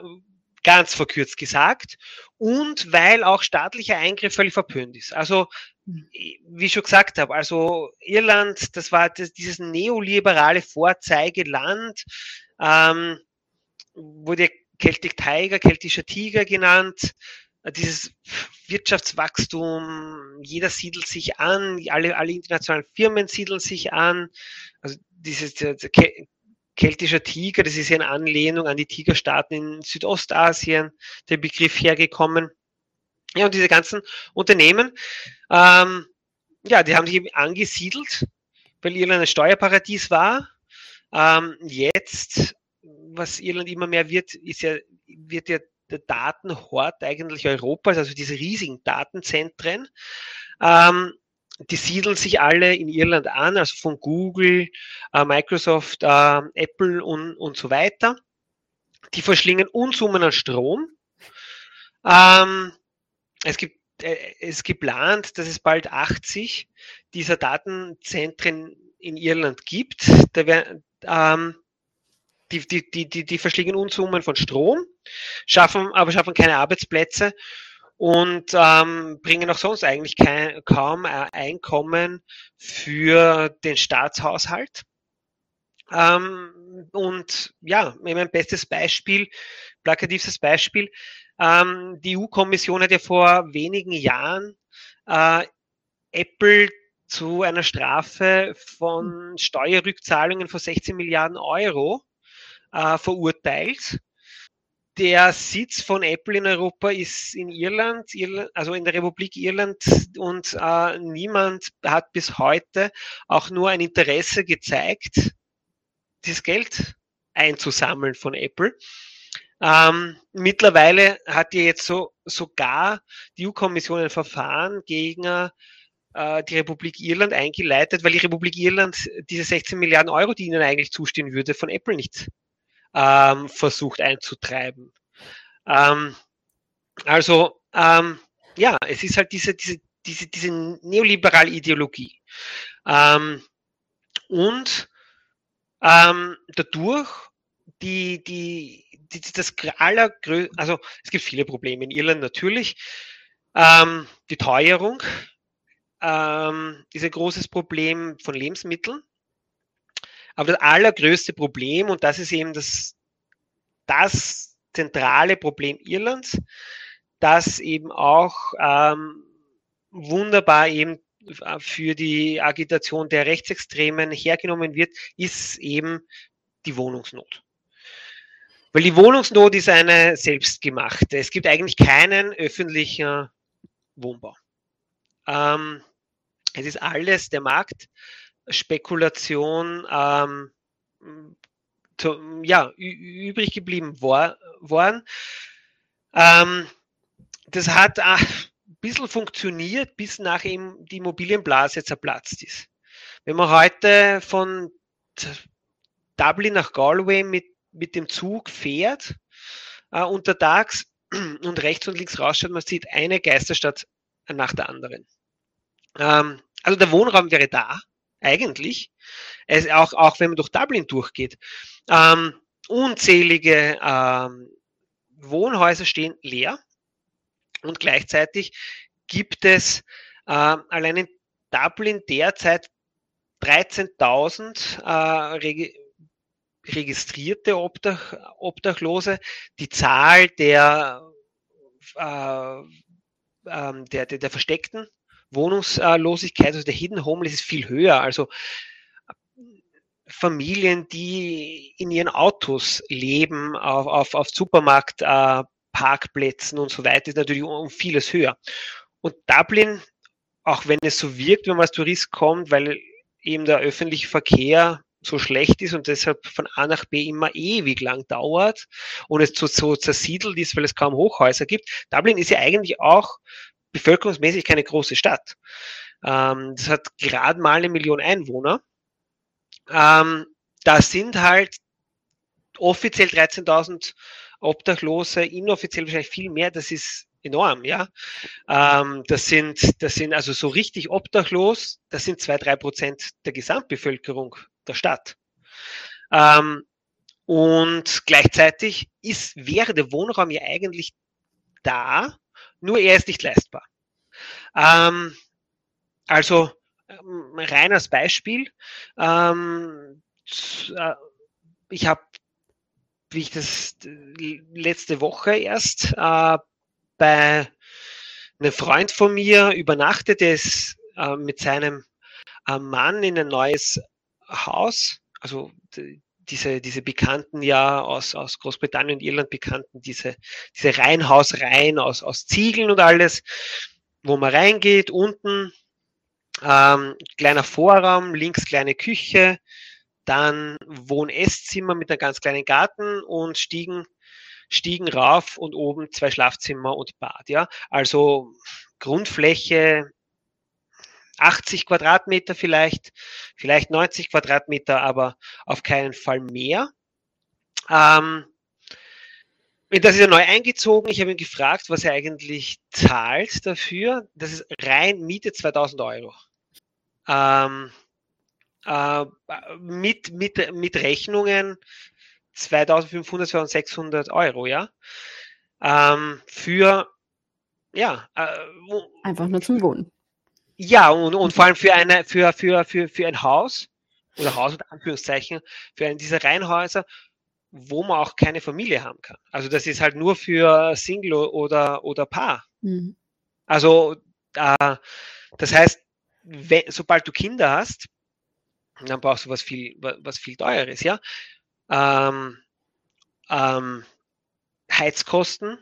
ganz verkürzt gesagt. Und weil auch staatlicher Eingriff völlig verpönt ist. Also, wie ich schon gesagt habe, also Irland, das war das, dieses neoliberale Vorzeigeland, ähm, wurde Celtic Tiger, keltischer Tiger genannt, dieses Wirtschaftswachstum, jeder siedelt sich an, alle, alle internationalen Firmen siedeln sich an. Also dieses keltischer Tiger, das ist ja eine Anlehnung an die Tigerstaaten in Südostasien, der Begriff hergekommen. Ja, und diese ganzen Unternehmen, ähm, ja, die haben sich angesiedelt, weil Irland ein Steuerparadies war. Ähm, jetzt, was Irland immer mehr wird, ist ja, wird ja der Datenhort eigentlich Europas, also diese riesigen Datenzentren. Ähm, die siedeln sich alle in Irland an, also von Google, äh, Microsoft, äh, Apple und, und so weiter. Die verschlingen Unsummen an Strom. Ähm, es gibt äh, es geplant, dass es bald 80 dieser Datenzentren in Irland gibt. Da wär, ähm, die, die, die, die, die verschlingen Unsummen von Strom, schaffen, aber schaffen keine Arbeitsplätze und ähm, bringen auch sonst eigentlich kein, kaum Einkommen für den Staatshaushalt. Ähm, und ja, mein bestes Beispiel, plakativstes Beispiel, ähm, die EU-Kommission hat ja vor wenigen Jahren äh, Apple zu einer Strafe von Steuerrückzahlungen von 16 Milliarden Euro äh, verurteilt der Sitz von Apple in Europa ist in Irland, Irland also in der Republik Irland und äh, niemand hat bis heute auch nur ein Interesse gezeigt, dieses Geld einzusammeln von Apple. Ähm, mittlerweile hat ja jetzt so, sogar die EU-Kommission ein Verfahren gegen äh, die Republik Irland eingeleitet, weil die Republik Irland diese 16 Milliarden Euro, die ihnen eigentlich zustehen würde, von Apple nicht ähm, versucht einzutreiben. Ähm, also ähm, ja, es ist halt diese, diese, diese, diese neoliberale Ideologie. Ähm, und ähm, dadurch die, die, die, das allergrößte, also es gibt viele Probleme in Irland natürlich. Ähm, die Teuerung ist ein großes Problem von Lebensmitteln. Aber das allergrößte Problem, und das ist eben das, das zentrale Problem Irlands, dass eben auch ähm, wunderbar eben für die Agitation der Rechtsextremen hergenommen wird, ist eben die Wohnungsnot. Weil die Wohnungsnot ist eine selbstgemachte. Es gibt eigentlich keinen öffentlichen Wohnbau. Ähm, es ist alles der Markt, Spekulation, ähm, zu, ja, übrig geblieben war, waren. Ähm, das hat ein bisschen funktioniert, bis nach ihm die Immobilienblase zerplatzt ist. Wenn man heute von Dublin nach Galway mit, mit dem Zug fährt, äh, untertags und rechts und links rausschaut, man sieht eine Geisterstadt nach der anderen. Ähm, also der Wohnraum wäre da, eigentlich, es, auch, auch wenn man durch Dublin durchgeht. Ähm, unzählige ähm, Wohnhäuser stehen leer und gleichzeitig gibt es äh, allein in Dublin derzeit 13.000 äh, reg registrierte Obdach Obdachlose. Die Zahl der, äh, ähm, der, der, der versteckten Wohnungslosigkeit, also der Hidden Homeless ist viel höher. Also Familien, die in ihren Autos leben, auf, auf, auf Supermarktparkplätzen äh, und so weiter, ist natürlich um vieles höher. Und Dublin, auch wenn es so wirkt, wenn man als Tourist kommt, weil eben der öffentliche Verkehr so schlecht ist und deshalb von A nach B immer ewig lang dauert und es so, so zersiedelt ist, weil es kaum Hochhäuser gibt. Dublin ist ja eigentlich auch bevölkerungsmäßig keine große Stadt. Ähm, das hat gerade mal eine Million Einwohner. Ähm, da sind halt offiziell 13.000 Obdachlose, inoffiziell wahrscheinlich viel mehr. Das ist enorm, ja. Ähm, das sind, das sind also so richtig obdachlos. Das sind zwei, drei Prozent der Gesamtbevölkerung der Stadt. Ähm, und gleichzeitig ist, wäre der Wohnraum ja eigentlich da, nur er ist nicht leistbar. Ähm, also ähm, rein als Beispiel, ähm, äh, ich habe, wie ich das letzte Woche erst äh, bei einem Freund von mir übernachtet, der ist äh, mit seinem äh, Mann in ein neues Haus, also diese, diese bekannten ja aus, aus Großbritannien und Irland bekannten, diese, diese Reihenhausreihen aus, aus Ziegeln und alles, wo man reingeht, unten ähm, kleiner Vorraum, links kleine Küche, dann Wohn-Esszimmer mit einem ganz kleinen Garten und Stiegen, Stiegen rauf und oben zwei Schlafzimmer und Bad. Ja, also Grundfläche 80 Quadratmeter vielleicht, vielleicht 90 Quadratmeter, aber auf keinen Fall mehr. Ähm, das ist ja neu eingezogen. Ich habe ihn gefragt, was er eigentlich zahlt dafür. Das ist rein Miete 2000 Euro. Ähm, äh, mit, mit, mit Rechnungen 2500, 2600 Euro, ja. Ähm, für, ja. Äh, Einfach nur zum Wohnen. Ja, und, und vor allem für, eine, für, für, für, für ein Haus, oder Haus unter Anführungszeichen, für einen dieser Reihenhäuser, wo man auch keine Familie haben kann. Also das ist halt nur für Single oder, oder Paar. Mhm. Also äh, das heißt, wenn, sobald du Kinder hast, dann brauchst du was viel, was viel teures, ja. Ähm, ähm, Heizkosten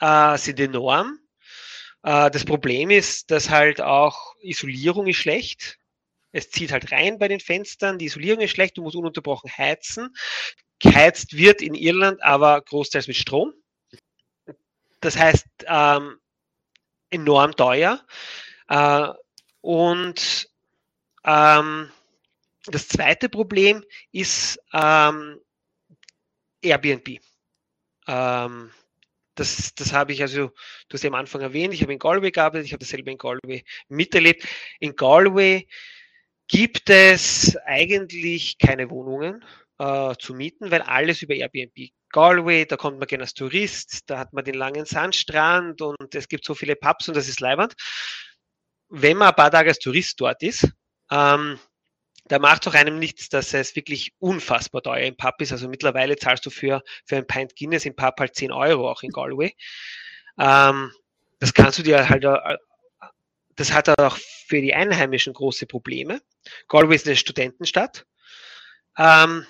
äh, sind enorm. Äh, das Problem ist, dass halt auch Isolierung ist schlecht. Es zieht halt rein bei den Fenstern, die Isolierung ist schlecht, du musst ununterbrochen heizen. Geheizt wird in Irland aber großteils mit Strom. Das heißt, ähm, enorm teuer. Äh, und ähm, das zweite Problem ist ähm, Airbnb. Ähm, das, das habe ich also, du hast ja am Anfang erwähnt, ich habe in Galway gearbeitet, ich habe dasselbe in Galway miterlebt. In Galway gibt es eigentlich keine Wohnungen äh, zu mieten, weil alles über Airbnb. Galway, da kommt man gerne als Tourist, da hat man den langen Sandstrand und es gibt so viele Pubs und das ist leibend. Wenn man ein paar Tage als Tourist dort ist, ähm, da macht auch einem nichts, dass es wirklich unfassbar teuer im Pub ist. Also mittlerweile zahlst du für, für ein Pint Guinness im Pub halt 10 Euro, auch in Galway. Ähm, das kannst du dir halt äh, das hat auch für die Einheimischen große Probleme. Galway ist eine Studentenstadt. Ähm,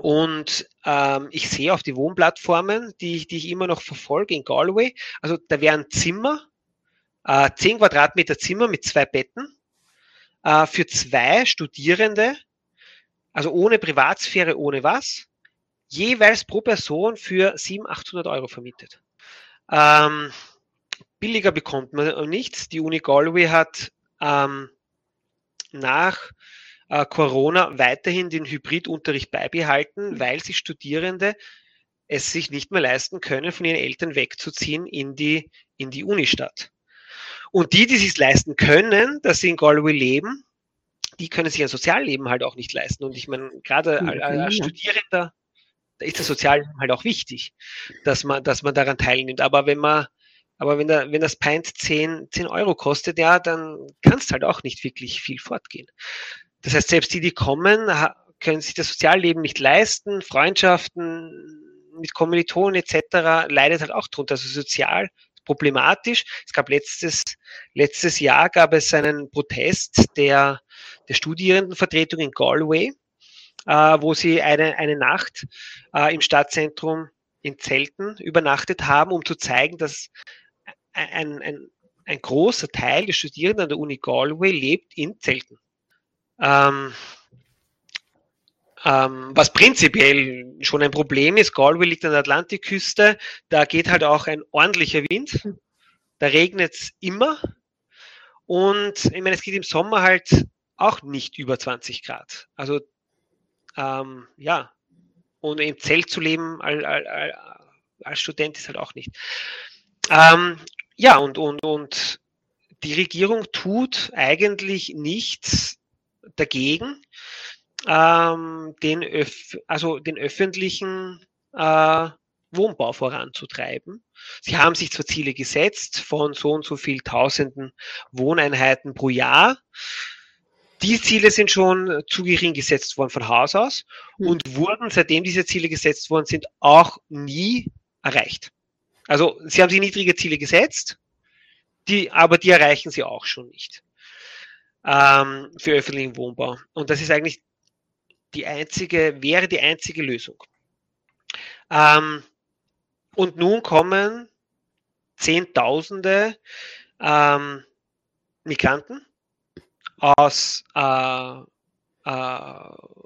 und ähm, ich sehe auf die Wohnplattformen, die, die ich immer noch verfolge in Galway, also da wären Zimmer, äh, 10 Quadratmeter Zimmer mit zwei Betten äh, für zwei Studierende, also ohne Privatsphäre, ohne was, jeweils pro Person für 700, 800 Euro vermietet. Ähm, billiger bekommt man nichts. Die Uni Galway hat ähm, nach äh, Corona weiterhin den Hybridunterricht beibehalten, weil sich Studierende es sich nicht mehr leisten können, von ihren Eltern wegzuziehen in die, in die Unistadt. Und die, die sich leisten können, dass sie in Galway leben, die können sich ein Sozialleben halt auch nicht leisten. Und ich meine, gerade als Studierender, da ist das Sozialleben halt auch wichtig, dass man, dass man daran teilnimmt. Aber wenn man, aber wenn, der, wenn das Pint 10, 10 Euro kostet, ja, dann kannst halt auch nicht wirklich viel fortgehen. Das heißt, selbst die, die kommen, können sich das Sozialleben nicht leisten, Freundschaften mit Kommilitonen etc. leidet halt auch drunter. Also sozial problematisch. Es gab letztes, letztes Jahr gab es einen Protest der, der Studierendenvertretung in Galway, äh, wo sie eine, eine Nacht äh, im Stadtzentrum in Zelten übernachtet haben, um zu zeigen, dass ein, ein, ein großer Teil der Studierenden an der Uni Galway lebt in Zelten. Ähm, was prinzipiell schon ein Problem ist, Galway liegt an der Atlantikküste, da geht halt auch ein ordentlicher Wind, da regnet es immer und ich meine, es geht im Sommer halt auch nicht über 20 Grad. Also ähm, ja, und im Zelt zu leben als, als, als Student ist halt auch nicht. Ähm, ja, und, und, und die Regierung tut eigentlich nichts dagegen, ähm, den, Öf also den öffentlichen äh, Wohnbau voranzutreiben. Sie haben sich zwar Ziele gesetzt von so und so viel tausenden Wohneinheiten pro Jahr. Die Ziele sind schon zu gering gesetzt worden von Haus aus mhm. und wurden, seitdem diese Ziele gesetzt worden sind, auch nie erreicht. Also sie haben sich niedrige Ziele gesetzt, die, aber die erreichen sie auch schon nicht ähm, für öffentlichen Wohnbau. Und das ist eigentlich die einzige, wäre die einzige Lösung. Ähm, und nun kommen Zehntausende ähm, Migranten aus äh, äh,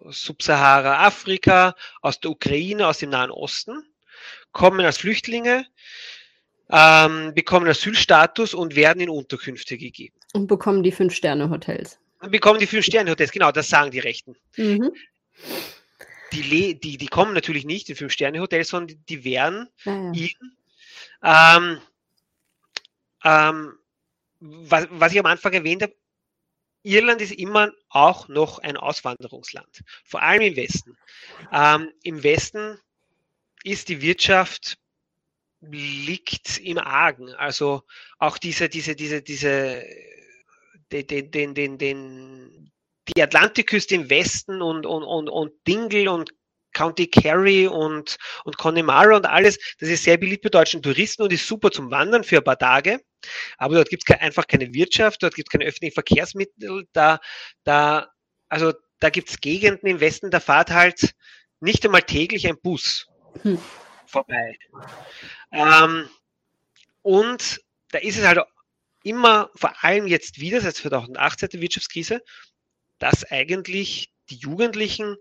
Subsahara-Afrika, aus der Ukraine, aus dem Nahen Osten, kommen als Flüchtlinge, ähm, bekommen Asylstatus und werden in Unterkünfte gegeben. Und bekommen die Fünf-Sterne-Hotels. Bekommen die Fünf-Sterne-Hotels, genau, das sagen die Rechten. Mhm. Die, die, die kommen natürlich nicht in Fünf-Sterne-Hotels, sondern die, werden ja, ja. ähm, ähm, was, was ich am Anfang erwähnt habe, Irland ist immer auch noch ein Auswanderungsland, vor allem im Westen. Ähm, Im Westen ist die Wirtschaft liegt im Argen. Also auch diese, diese, diese, diese, den, den, den, den, die Atlantikküste im Westen und, und, und, und Dingle und County Kerry und, und Connemara und alles, das ist sehr beliebt bei deutschen Touristen und ist super zum Wandern für ein paar Tage. Aber dort gibt es einfach keine Wirtschaft, dort gibt es keine öffentlichen Verkehrsmittel, da, da, also da gibt es Gegenden im Westen, da fahrt halt nicht einmal täglich ein Bus. Hm vorbei. Ähm, und da ist es halt immer, vor allem jetzt wieder, seit 2018 der Wirtschaftskrise, dass eigentlich die Jugendlichen,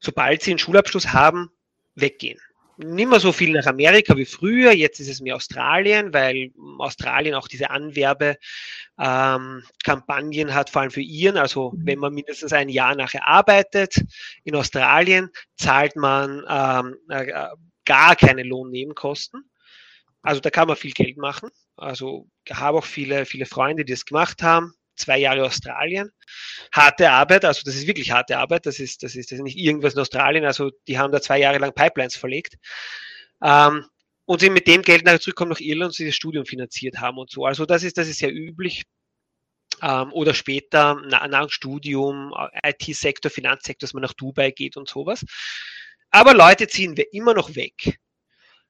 sobald sie einen Schulabschluss haben, weggehen. Nicht mehr so viel nach Amerika wie früher, jetzt ist es mehr Australien, weil Australien auch diese Anwerbekampagnen ähm, hat, vor allem für Iren. Also mhm. wenn man mindestens ein Jahr nachher arbeitet in Australien, zahlt man ähm, äh, gar keine Lohnnebenkosten. Also da kann man viel Geld machen. Also ich habe auch viele, viele Freunde, die das gemacht haben. Zwei Jahre Australien. Harte Arbeit, also das ist wirklich harte Arbeit. Das ist, das ist, das ist nicht irgendwas in Australien. Also die haben da zwei Jahre lang Pipelines verlegt. Ähm, und sie mit dem Geld nachher zurückkommen nach Irland und sie das Studium finanziert haben und so. Also das ist, das ist sehr üblich. Ähm, oder später nach, nach dem Studium, äh, IT-Sektor, Finanzsektor, dass man nach Dubai geht und sowas. Aber Leute ziehen wir immer noch weg.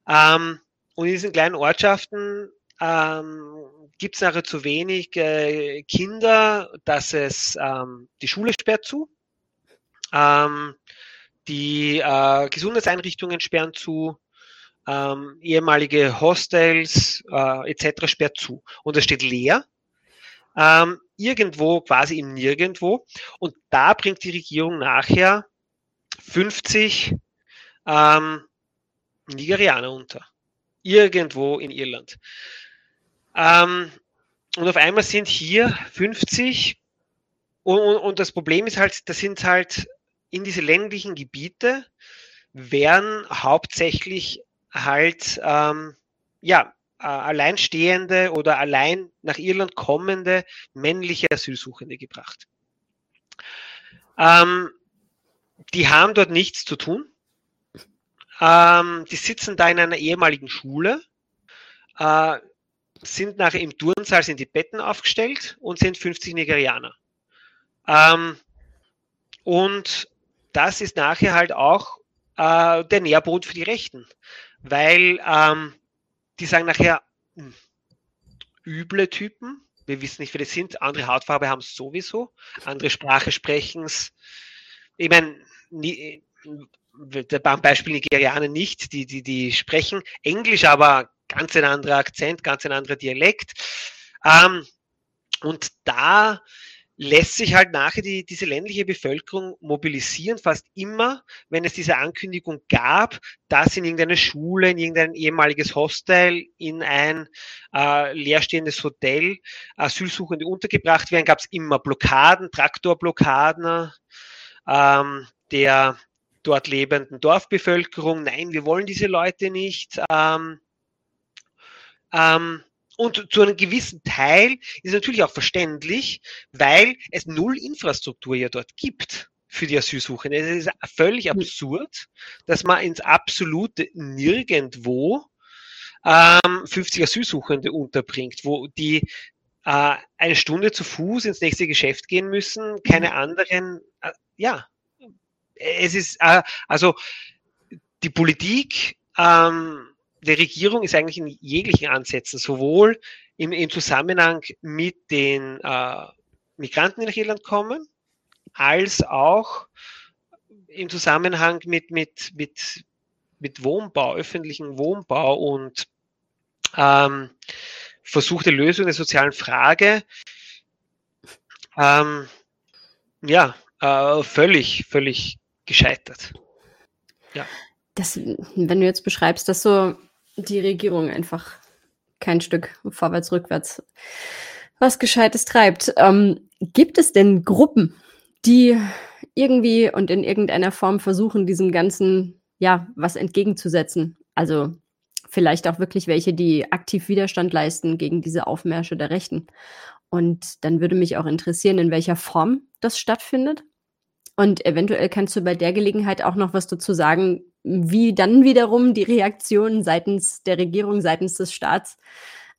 Ähm, und in diesen kleinen Ortschaften, ähm, gibt es nachher zu wenig äh, Kinder, dass es ähm, die Schule sperrt zu, ähm, die äh, Gesundheitseinrichtungen sperren zu, ähm, ehemalige Hostels äh, etc. sperrt zu. Und es steht leer. Ähm, irgendwo, quasi im Nirgendwo. Und da bringt die Regierung nachher 50 ähm, Nigerianer unter. Irgendwo in Irland. Ähm, und auf einmal sind hier 50 und, und, das Problem ist halt, das sind halt in diese ländlichen Gebiete werden hauptsächlich halt ähm, ja äh, alleinstehende oder allein nach Irland kommende männliche Asylsuchende gebracht. Ähm, die haben dort nichts zu tun. Ähm, die sitzen da in einer ehemaligen Schule, äh, sind nachher im Turnsaal, sind die Betten aufgestellt und sind 50 Nigerianer. Ähm, und das ist nachher halt auch äh, der Nährboden für die Rechten, weil ähm, die sagen nachher, mh, hm, üble Typen, wir wissen nicht, wer das sind, andere Hautfarbe haben es sowieso, andere Sprache sprechen es. Ich meine, beim Beispiel Nigerianer nicht, die, die, die sprechen Englisch, aber ganz ein anderer Akzent, ganz ein anderer Dialekt. Ähm, und da lässt sich halt nachher die, diese ländliche Bevölkerung mobilisieren, fast immer, wenn es diese Ankündigung gab, dass in irgendeine Schule, in irgendein ehemaliges Hostel, in ein äh, leerstehendes Hotel Asylsuchende untergebracht werden, gab es immer Blockaden, Traktorblockaden ähm, der dort lebenden Dorfbevölkerung. Nein, wir wollen diese Leute nicht. Ähm, ähm, und zu einem gewissen Teil ist natürlich auch verständlich, weil es null Infrastruktur ja dort gibt für die Asylsuchenden. Es ist völlig hm. absurd, dass man ins absolute Nirgendwo ähm, 50 Asylsuchende unterbringt, wo die äh, eine Stunde zu Fuß ins nächste Geschäft gehen müssen, keine hm. anderen, äh, ja, es ist, äh, also die Politik ähm, der Regierung ist eigentlich in jeglichen Ansätzen, sowohl im, im Zusammenhang mit den äh, Migranten, die nach Irland kommen, als auch im Zusammenhang mit, mit, mit, mit Wohnbau, öffentlichen Wohnbau und ähm, versuchte Lösung der sozialen Frage. Ähm, ja, äh, völlig, völlig gescheitert. Ja. Das, wenn du jetzt beschreibst, dass so die Regierung einfach kein Stück vorwärts, rückwärts was Gescheites treibt. Ähm, gibt es denn Gruppen, die irgendwie und in irgendeiner Form versuchen, diesem Ganzen ja was entgegenzusetzen? Also vielleicht auch wirklich welche, die aktiv Widerstand leisten gegen diese Aufmärsche der Rechten. Und dann würde mich auch interessieren, in welcher Form das stattfindet. Und eventuell kannst du bei der Gelegenheit auch noch was dazu sagen, wie dann wiederum die Reaktion seitens der Regierung, seitens des Staats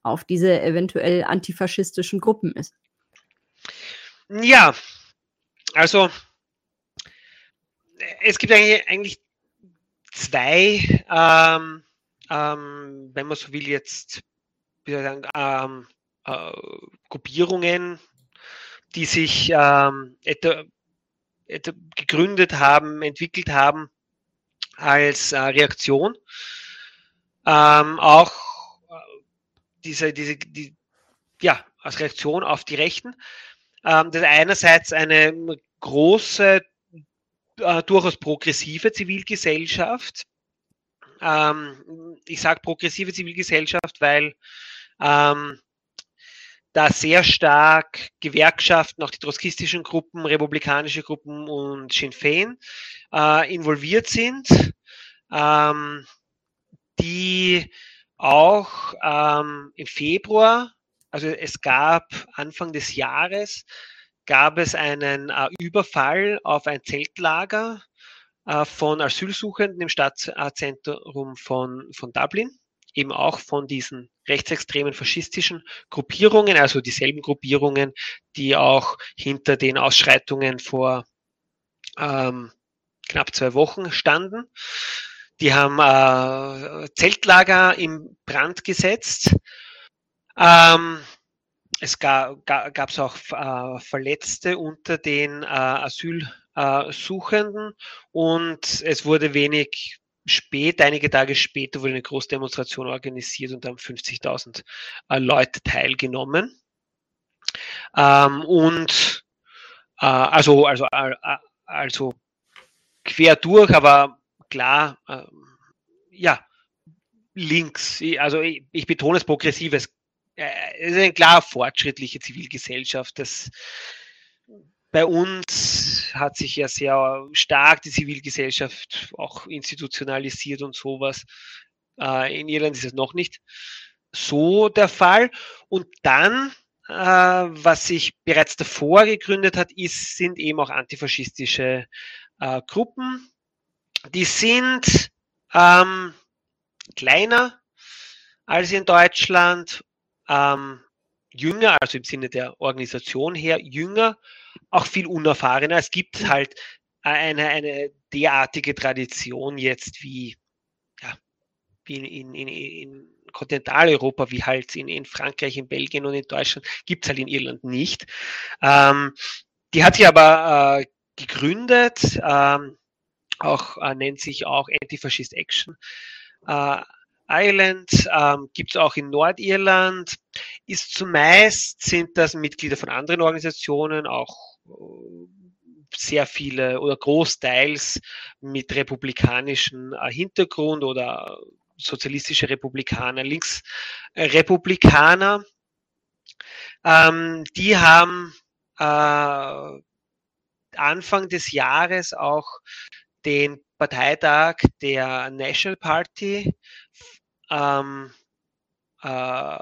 auf diese eventuell antifaschistischen Gruppen ist. Ja, also es gibt eigentlich zwei, ähm, ähm, wenn man so will, jetzt sagen, ähm, äh, Gruppierungen, die sich ähm, etwa gegründet haben, entwickelt haben als äh, Reaktion. Ähm, auch äh, diese, diese, die, ja, als Reaktion auf die Rechten. Ähm, das einerseits eine große, äh, durchaus progressive Zivilgesellschaft. Ähm, ich sage progressive Zivilgesellschaft, weil ähm, da sehr stark Gewerkschaften, auch die trotzkistischen Gruppen, republikanische Gruppen und Sinn Fein äh, involviert sind, ähm, die auch ähm, im Februar, also es gab Anfang des Jahres, gab es einen äh, Überfall auf ein Zeltlager äh, von Asylsuchenden im Stadtzentrum von, von Dublin eben auch von diesen rechtsextremen faschistischen Gruppierungen, also dieselben Gruppierungen, die auch hinter den Ausschreitungen vor ähm, knapp zwei Wochen standen. Die haben äh, Zeltlager im Brand gesetzt. Ähm, es gab es auch äh, Verletzte unter den äh, Asylsuchenden und es wurde wenig spät, einige Tage später wurde eine Großdemonstration organisiert und haben 50.000 äh, Leute teilgenommen. Ähm, und äh, also, also, äh, also quer durch, aber klar, äh, ja, links. Also ich, ich betone es progressives. Äh, es ist eine klar fortschrittliche Zivilgesellschaft. Das bei uns hat sich ja sehr stark die Zivilgesellschaft auch institutionalisiert und sowas. Äh, in Irland ist es noch nicht so der Fall. Und dann, äh, was sich bereits davor gegründet hat, ist, sind eben auch antifaschistische äh, Gruppen. Die sind ähm, kleiner als in Deutschland, ähm, jünger, also im Sinne der Organisation her, jünger, auch viel unerfahrener. Es gibt halt eine, eine derartige Tradition jetzt wie, ja, wie in, in, in Kontinentaleuropa, wie halt in, in Frankreich, in Belgien und in Deutschland, gibt es halt in Irland nicht. Ähm, die hat sich aber äh, gegründet, ähm, auch äh, nennt sich auch Anti-Fascist Action. Äh, Ireland ähm, gibt es auch in Nordirland, ist zumeist sind das Mitglieder von anderen Organisationen, auch äh, sehr viele oder großteils mit republikanischem äh, Hintergrund oder sozialistische Republikaner, Linksrepublikaner. Ähm, die haben äh, Anfang des Jahres auch den Parteitag der National Party ähm, äh,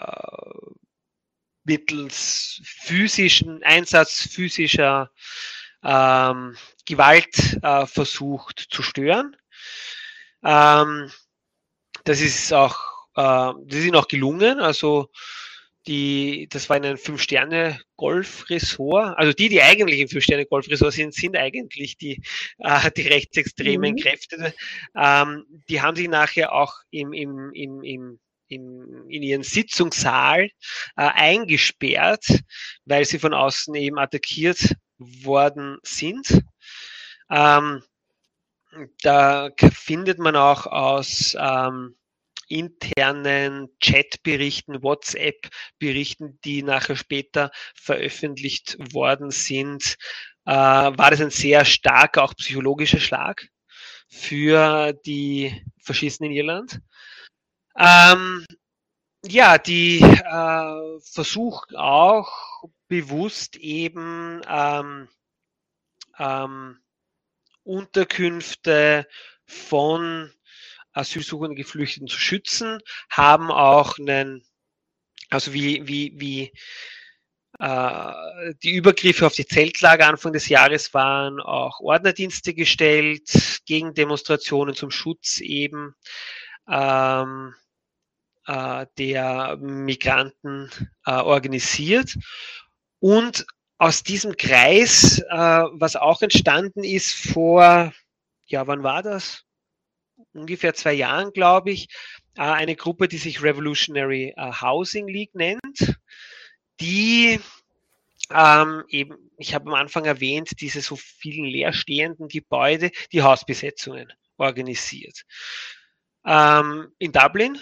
mittels physischen Einsatz physischer ähm, Gewalt äh, versucht zu stören. Ähm, das ist auch, äh, das ist ihnen auch gelungen. Also die, das war in einem Fünf-Sterne-Golf-Ressort. Also die, die eigentlich im Fünf-Sterne-Golf-Ressort sind, sind eigentlich die, äh, die rechtsextremen mhm. Kräfte. Ähm, die haben sich nachher auch im, im, im, im in, in ihren Sitzungssaal äh, eingesperrt, weil sie von außen eben attackiert worden sind. Ähm, da findet man auch aus ähm, internen Chatberichten, WhatsApp-Berichten, die nachher später veröffentlicht worden sind, äh, war das ein sehr starker, auch psychologischer Schlag für die Faschisten in Irland. Ähm, ja, die äh, versuchen auch bewusst eben ähm, ähm, Unterkünfte von Asylsuchenden, Geflüchteten zu schützen, haben auch einen, also wie, wie, wie äh, die Übergriffe auf die Zeltlager Anfang des Jahres waren auch Ordnerdienste gestellt, gegen Demonstrationen zum Schutz eben ähm, äh, der Migranten äh, organisiert. Und aus diesem Kreis, äh, was auch entstanden ist vor, ja, wann war das? Ungefähr zwei Jahren, glaube ich, äh, eine Gruppe, die sich Revolutionary äh, Housing League nennt, die ähm, eben, ich habe am Anfang erwähnt, diese so vielen leerstehenden Gebäude, die Hausbesetzungen organisiert. Ähm, in Dublin,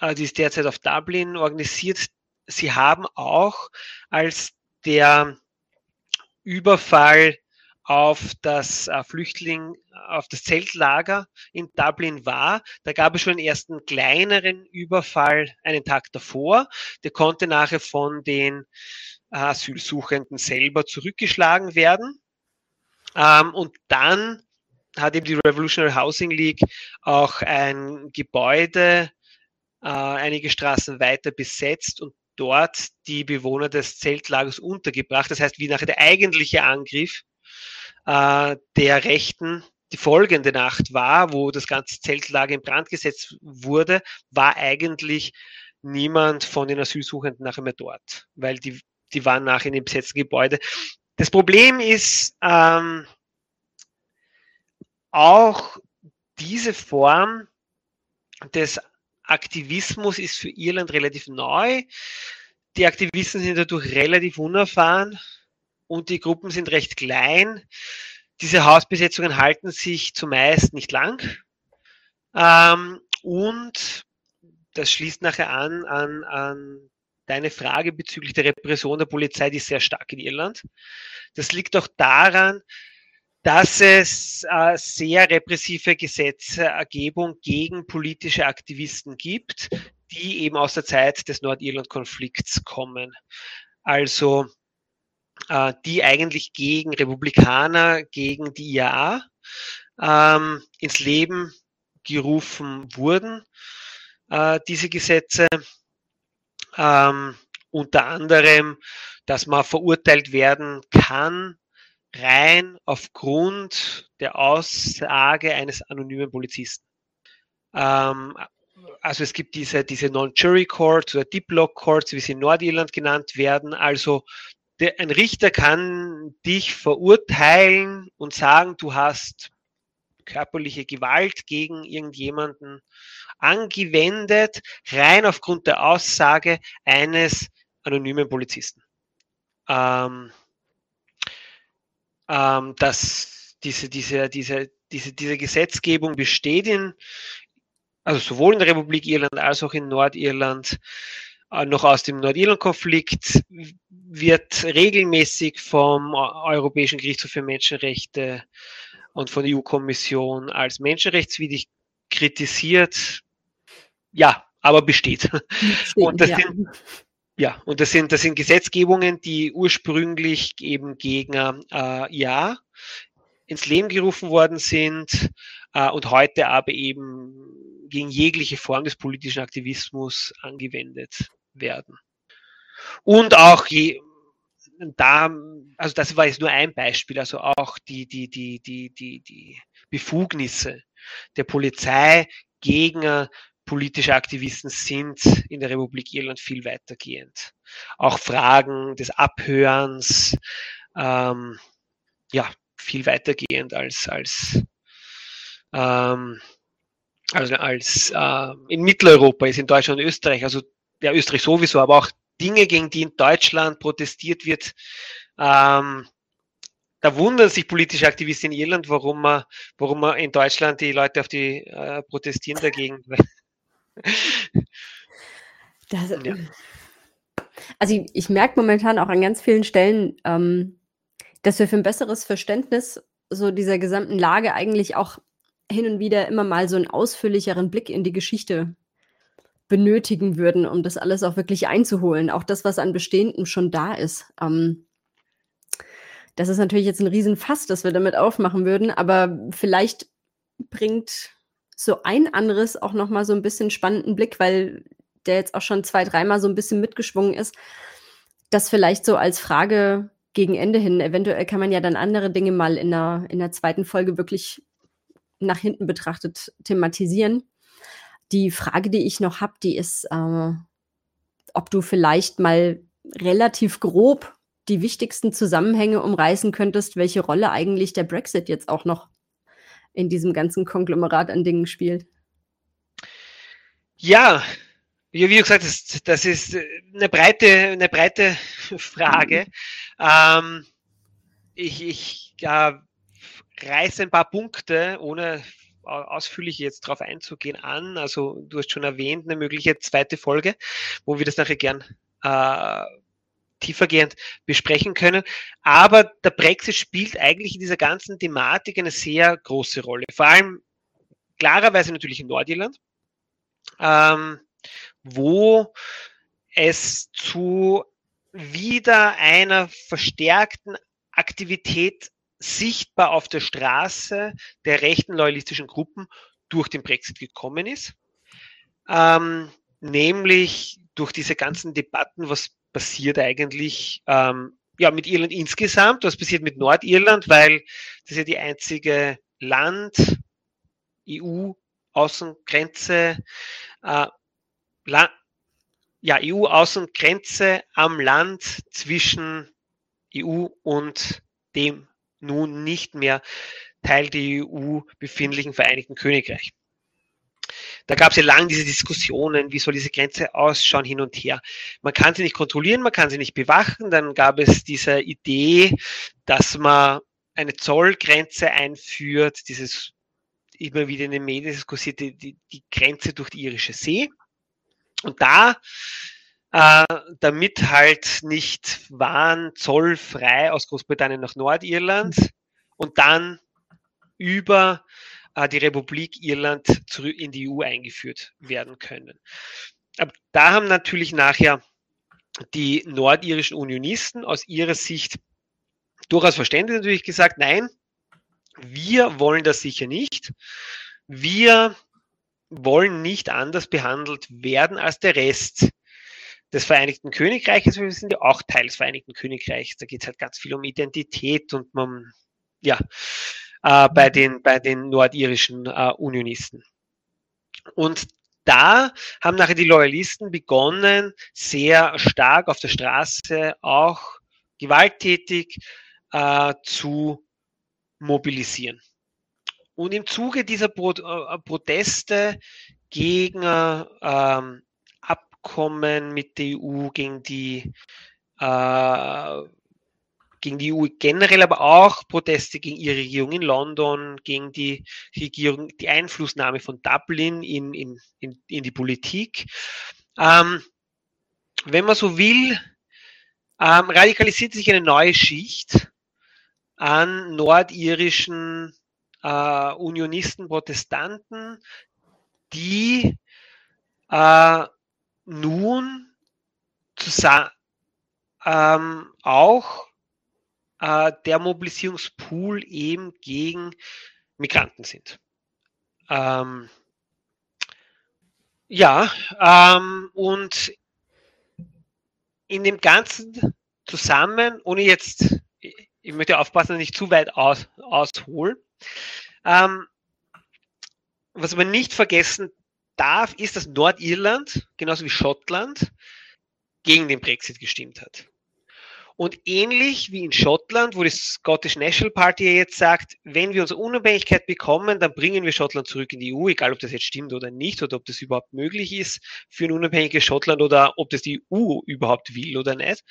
äh, die ist derzeit auf Dublin organisiert. Sie haben auch, als der Überfall auf das äh, Flüchtling, auf das Zeltlager in Dublin war. Da gab es schon einen ersten kleineren Überfall einen Tag davor. Der konnte nachher von den äh, Asylsuchenden selber zurückgeschlagen werden. Ähm, und dann hat eben die Revolutionary Housing League auch ein Gebäude äh, einige Straßen weiter besetzt und dort die Bewohner des Zeltlagers untergebracht. Das heißt, wie nachher der eigentliche Angriff äh, der Rechten die folgende Nacht war, wo das ganze Zeltlager in Brand gesetzt wurde, war eigentlich niemand von den Asylsuchenden nachher mehr dort, weil die, die waren nachher in dem besetzten Gebäude. Das Problem ist ähm, auch diese Form des Aktivismus ist für Irland relativ neu. die Aktivisten sind dadurch relativ unerfahren und die Gruppen sind recht klein. Diese Hausbesetzungen halten sich zumeist nicht lang. Ähm, und das schließt nachher an, an, an deine Frage bezüglich der Repression der Polizei, die ist sehr stark in Irland. Das liegt auch daran, dass es äh, sehr repressive Gesetzergebung gegen politische Aktivisten gibt, die eben aus der Zeit des Nordirland-Konflikts kommen. Also äh, die eigentlich gegen Republikaner, gegen die IAA ähm, ins Leben gerufen wurden, äh, diese Gesetze. Ähm, unter anderem, dass man verurteilt werden kann, rein aufgrund der Aussage eines anonymen Polizisten. Ähm, also es gibt diese, diese Non-Jury Courts oder Deep Lock Courts, wie sie in Nordirland genannt werden. Also der, ein Richter kann dich verurteilen und sagen, du hast körperliche Gewalt gegen irgendjemanden angewendet, rein aufgrund der Aussage eines anonymen Polizisten. Ähm, ähm, dass diese, diese, diese, diese, diese Gesetzgebung besteht in, also sowohl in der Republik Irland als auch in Nordirland, noch aus dem Nordirland-Konflikt, wird regelmäßig vom Europäischen Gerichtshof für Menschenrechte und von der EU-Kommission als menschenrechtswidrig kritisiert. Ja, aber besteht. besteht und das ja. sind ja, und das sind, das sind Gesetzgebungen, die ursprünglich eben gegen äh, ja ins Leben gerufen worden sind äh, und heute aber eben gegen jegliche Form des politischen Aktivismus angewendet werden. Und auch je, da, also das war jetzt nur ein Beispiel, also auch die, die, die, die, die, die Befugnisse der Polizei gegen politische Aktivisten sind in der Republik Irland viel weitergehend. Auch Fragen des Abhörens, ähm, ja, viel weitergehend als, als, ähm, also als äh, in Mitteleuropa ist, in Deutschland und Österreich, also ja, Österreich sowieso, aber auch Dinge, gegen die in Deutschland protestiert wird, ähm, da wundern sich politische Aktivisten in Irland, warum man, warum man in Deutschland die Leute auf die äh, protestieren dagegen. Das, ja. Also ich, ich merke momentan auch an ganz vielen Stellen, ähm, dass wir für ein besseres Verständnis so dieser gesamten Lage eigentlich auch hin und wieder immer mal so einen ausführlicheren Blick in die Geschichte benötigen würden, um das alles auch wirklich einzuholen. Auch das, was an Bestehendem schon da ist. Ähm, das ist natürlich jetzt ein Riesenfass, das wir damit aufmachen würden, aber vielleicht bringt so ein anderes auch noch mal so ein bisschen spannenden Blick, weil der jetzt auch schon zwei, dreimal so ein bisschen mitgeschwungen ist, das vielleicht so als Frage gegen Ende hin. Eventuell kann man ja dann andere Dinge mal in der, in der zweiten Folge wirklich nach hinten betrachtet thematisieren. Die Frage, die ich noch habe, die ist, äh, ob du vielleicht mal relativ grob die wichtigsten Zusammenhänge umreißen könntest, welche Rolle eigentlich der Brexit jetzt auch noch in diesem ganzen Konglomerat an Dingen spielt. Ja, wie, wie gesagt, das, das, ist eine breite, eine breite Frage. Ähm, ich ich ja, reiße ein paar Punkte, ohne ausführlich jetzt darauf einzugehen, an. Also du hast schon erwähnt, eine mögliche zweite Folge, wo wir das nachher gern äh, tiefergehend besprechen können. Aber der Brexit spielt eigentlich in dieser ganzen Thematik eine sehr große Rolle. Vor allem klarerweise natürlich in Nordirland, ähm, wo es zu wieder einer verstärkten Aktivität sichtbar auf der Straße der rechten loyalistischen Gruppen durch den Brexit gekommen ist. Ähm, nämlich durch diese ganzen Debatten, was passiert eigentlich ähm, ja, mit Irland insgesamt, was passiert mit Nordirland, weil das ja die einzige Land, EU, Außengrenze, äh, La ja, EU-Außengrenze am Land zwischen EU und dem nun nicht mehr Teil der EU befindlichen Vereinigten Königreich. da gab es ja lange diese Diskussionen, wie soll diese Grenze ausschauen, hin und her. Man kann sie nicht kontrollieren, man kann sie nicht bewachen. Dann gab es diese Idee, dass man eine Zollgrenze einführt, dieses immer wieder in den Medien diskutierte, die, die Grenze durch die irische See. Und da, äh, damit halt nicht Waren zollfrei aus Großbritannien nach Nordirland und dann über äh, die Republik Irland zurück in die EU eingeführt werden können. Aber da haben natürlich nachher die nordirischen Unionisten aus ihrer Sicht durchaus verständlich natürlich gesagt, nein, wir wollen das sicher nicht. Wir wollen nicht anders behandelt werden als der Rest des Vereinigten Königreiches. Wir sind ja auch Teil des Vereinigten Königreichs. Da geht es halt ganz viel um Identität und man, ja, äh, bei, den, bei den nordirischen äh, Unionisten. Und da haben nachher die Loyalisten begonnen, sehr stark auf der Straße auch gewalttätig äh, zu mobilisieren. Und im Zuge dieser Pro äh, Proteste gegen ähm, Abkommen mit der EU, gegen die äh, gegen die EU generell, aber auch Proteste gegen ihre Regierung in London, gegen die Regierung, die Einflussnahme von Dublin in, in, in, in die Politik. Ähm, wenn man so will, ähm, radikalisiert sich eine neue Schicht an nordirischen äh, Unionisten, Protestanten, die äh, nun ähm, auch äh, der Mobilisierungspool eben gegen Migranten sind. Ähm, ja, ähm, und in dem Ganzen zusammen, ohne jetzt, ich möchte aufpassen, dass ich nicht zu weit aus, aushole, ähm, was man nicht vergessen darf, ist, dass Nordirland, genauso wie Schottland, gegen den Brexit gestimmt hat. Und ähnlich wie in Schottland, wo die Scottish National Party jetzt sagt, wenn wir unsere Unabhängigkeit bekommen, dann bringen wir Schottland zurück in die EU, egal ob das jetzt stimmt oder nicht, oder ob das überhaupt möglich ist für ein unabhängiges Schottland oder ob das die EU überhaupt will oder nicht,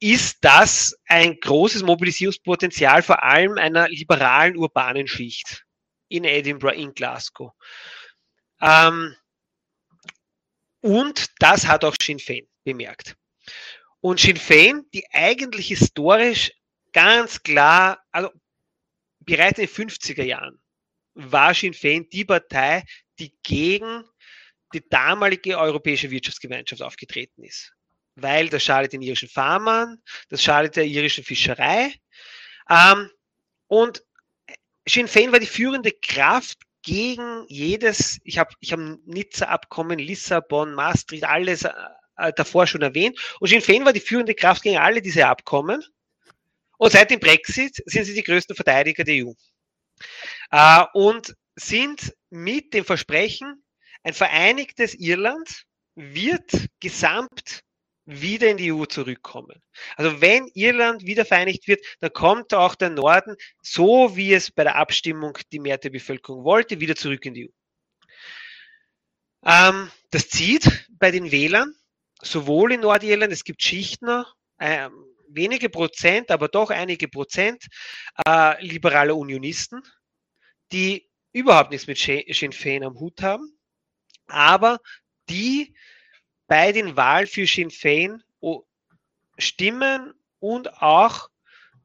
ist das ein großes Mobilisierungspotenzial vor allem einer liberalen urbanen Schicht in Edinburgh, in Glasgow. Ähm, und das hat auch Sinn Fein bemerkt. Und Sinn Fein, die eigentlich historisch ganz klar, also bereits in den 50er Jahren war Sinn Fein die Partei, die gegen die damalige europäische Wirtschaftsgemeinschaft aufgetreten ist. Weil das schadet den irischen Farmern, das schadet der irischen Fischerei. Ähm, und Sinn Fein war die führende Kraft gegen jedes, ich habe ich hab Nizza-Abkommen, Lissabon, Maastricht, alles äh, davor schon erwähnt. Und Sinn Féin war die führende Kraft gegen alle diese Abkommen. Und seit dem Brexit sind sie die größten Verteidiger der EU. Äh, und sind mit dem Versprechen, ein vereinigtes Irland wird gesamt wieder in die EU zurückkommen. Also wenn Irland wieder vereinigt wird, dann kommt auch der Norden, so wie es bei der Abstimmung die Mehrheit der Bevölkerung wollte, wieder zurück in die EU. Ähm, das zieht bei den Wählern sowohl in Nordirland, es gibt Schichten, äh, wenige Prozent, aber doch einige Prozent äh, liberaler Unionisten, die überhaupt nichts mit Sinn Fein am Hut haben, aber die bei den Wahlen für Sinn Fein stimmen und auch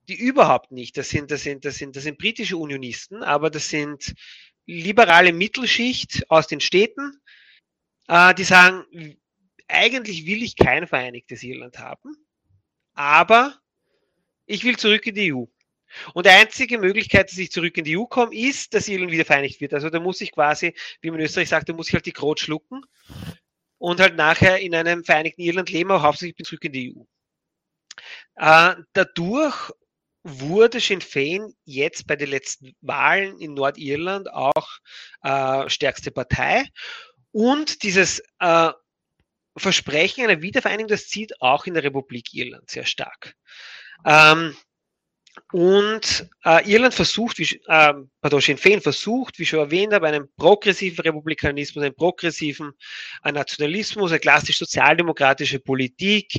die überhaupt nicht, das sind, das sind, das sind, das sind britische Unionisten, aber das sind liberale Mittelschicht aus den Städten, äh, die sagen, eigentlich will ich kein vereinigtes Irland haben, aber ich will zurück in die EU. Und die einzige Möglichkeit, dass ich zurück in die EU komme, ist, dass Irland wieder vereinigt wird. Also da muss ich quasi, wie man in Österreich sagt, da muss ich halt die Krot schlucken und halt nachher in einem vereinigten Irland leben, aber hauptsächlich bin zurück in die EU. Äh, dadurch wurde Sinn Fein jetzt bei den letzten Wahlen in Nordirland auch äh, stärkste Partei. Und dieses äh, Versprechen einer Wiedervereinigung, das zieht auch in der Republik Irland sehr stark. Ähm, und äh, Irland versucht, wie, äh, pardon, Sinn Féin versucht, wie schon erwähnt habe, einen progressiven Republikanismus, einen progressiven äh, Nationalismus, eine klassisch sozialdemokratische Politik.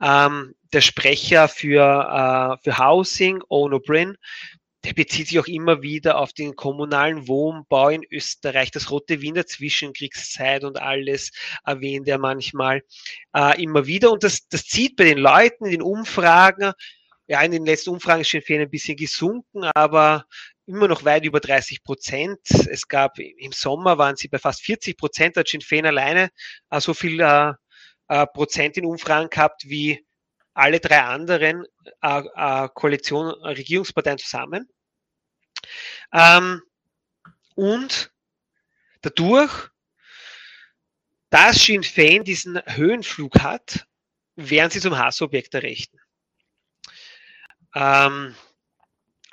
Ähm, der Sprecher für, äh, für Housing, Owen O'Brien, der bezieht sich auch immer wieder auf den kommunalen Wohnbau in Österreich, das Rote Wien der Zwischenkriegszeit und alles erwähnt er manchmal äh, immer wieder. Und das, das zieht bei den Leuten in den Umfragen, ja, in den letzten Umfragen ist Féin ein bisschen gesunken, aber immer noch weit über 30 Prozent. Es gab im Sommer waren sie bei fast 40 Prozent, hat Sinn Féin alleine äh, so viel äh, äh, Prozent in Umfragen gehabt wie alle drei anderen äh, äh, Koalition, Regierungsparteien zusammen. Ähm, und dadurch, dass Sinn Féin diesen Höhenflug hat, werden sie zum Hassobjekt der Rechten. Ähm,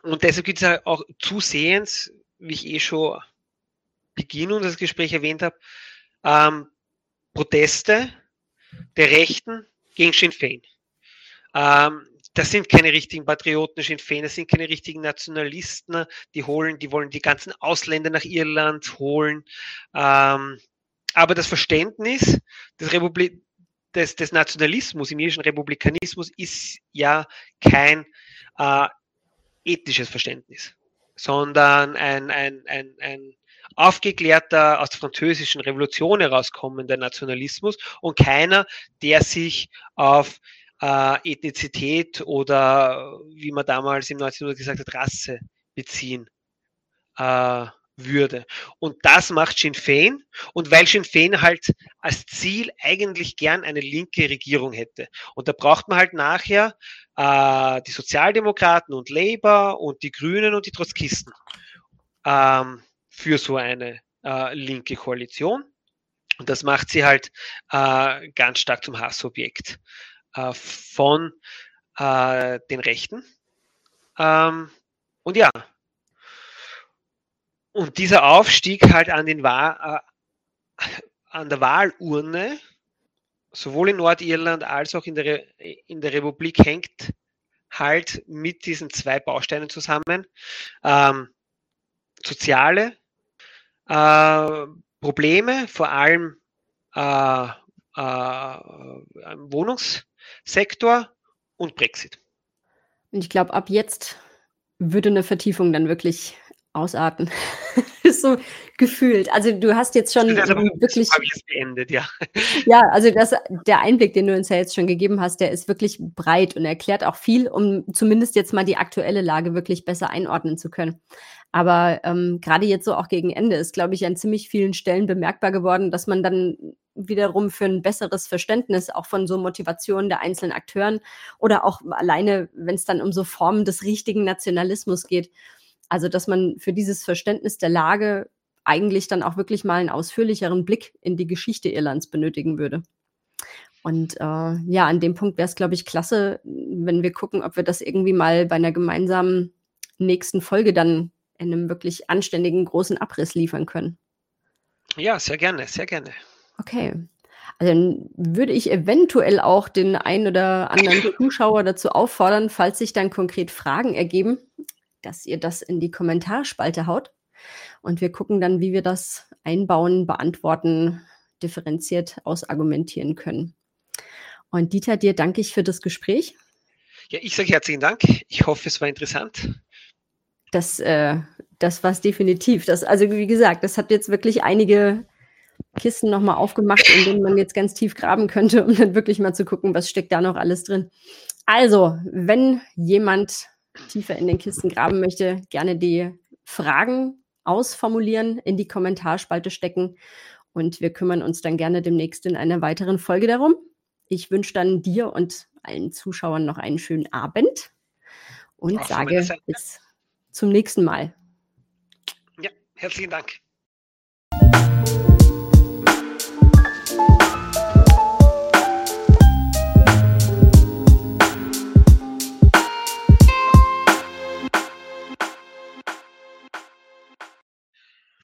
und deshalb gibt es auch zusehends, wie ich eh schon Beginn unseres Gesprächs erwähnt habe, ähm, Proteste der Rechten gegen Sinn Féin. Ähm, das sind keine richtigen Patrioten, Sinn Féin, das sind keine richtigen Nationalisten, die holen, die wollen die ganzen Ausländer nach Irland holen. Ähm, aber das Verständnis des, Republi des, des Nationalismus, im irischen Republikanismus, ist ja kein äh, ethnisches Verständnis, sondern ein, ein, ein, ein aufgeklärter, aus der französischen Revolution herauskommender Nationalismus und keiner, der sich auf äh, Ethnizität oder, wie man damals im 19. gesagt hat, Rasse beziehen äh, würde. Und das macht Sinn Fein. Und weil Sinn Fein halt als Ziel eigentlich gern eine linke Regierung hätte. Und da braucht man halt nachher äh, die Sozialdemokraten und Labour und die Grünen und die Trotzkisten ähm, für so eine äh, linke Koalition. Und das macht sie halt äh, ganz stark zum Hassobjekt äh, von äh, den Rechten. Ähm, und ja, und dieser Aufstieg halt an, den Wahl, äh, an der Wahlurne, sowohl in Nordirland als auch in der, Re in der Republik, hängt halt mit diesen zwei Bausteinen zusammen. Ähm, soziale äh, Probleme, vor allem äh, äh, im Wohnungssektor und Brexit. Und ich glaube, ab jetzt würde eine Vertiefung dann wirklich ausarten. so gefühlt. Also du hast jetzt schon das wirklich. Habe ich es beendet, ja. ja, also das, der Einblick, den du uns ja jetzt schon gegeben hast, der ist wirklich breit und erklärt auch viel, um zumindest jetzt mal die aktuelle Lage wirklich besser einordnen zu können. Aber ähm, gerade jetzt so auch gegen Ende ist, glaube ich, an ziemlich vielen Stellen bemerkbar geworden, dass man dann wiederum für ein besseres Verständnis auch von so Motivationen der einzelnen Akteuren oder auch alleine, wenn es dann um so Formen des richtigen Nationalismus geht, also, dass man für dieses Verständnis der Lage eigentlich dann auch wirklich mal einen ausführlicheren Blick in die Geschichte Irlands benötigen würde. Und äh, ja, an dem Punkt wäre es, glaube ich, klasse, wenn wir gucken, ob wir das irgendwie mal bei einer gemeinsamen nächsten Folge dann in einem wirklich anständigen großen Abriss liefern können. Ja, sehr gerne, sehr gerne. Okay. Also dann würde ich eventuell auch den einen oder anderen Zuschauer dazu auffordern, falls sich dann konkret Fragen ergeben, dass ihr das in die Kommentarspalte haut. Und wir gucken dann, wie wir das einbauen, beantworten, differenziert ausargumentieren können. Und Dieter, dir danke ich für das Gespräch. Ja, ich sage herzlichen Dank. Ich hoffe, es war interessant. Das, äh, das war es definitiv. Das, also wie gesagt, das hat jetzt wirklich einige Kisten nochmal aufgemacht, in denen man jetzt ganz tief graben könnte, um dann wirklich mal zu gucken, was steckt da noch alles drin. Also, wenn jemand tiefer in den Kisten graben möchte, gerne die Fragen ausformulieren, in die Kommentarspalte stecken und wir kümmern uns dann gerne demnächst in einer weiteren Folge darum. Ich wünsche dann dir und allen Zuschauern noch einen schönen Abend und Auch sage bis zum nächsten Mal. Ja, herzlichen Dank.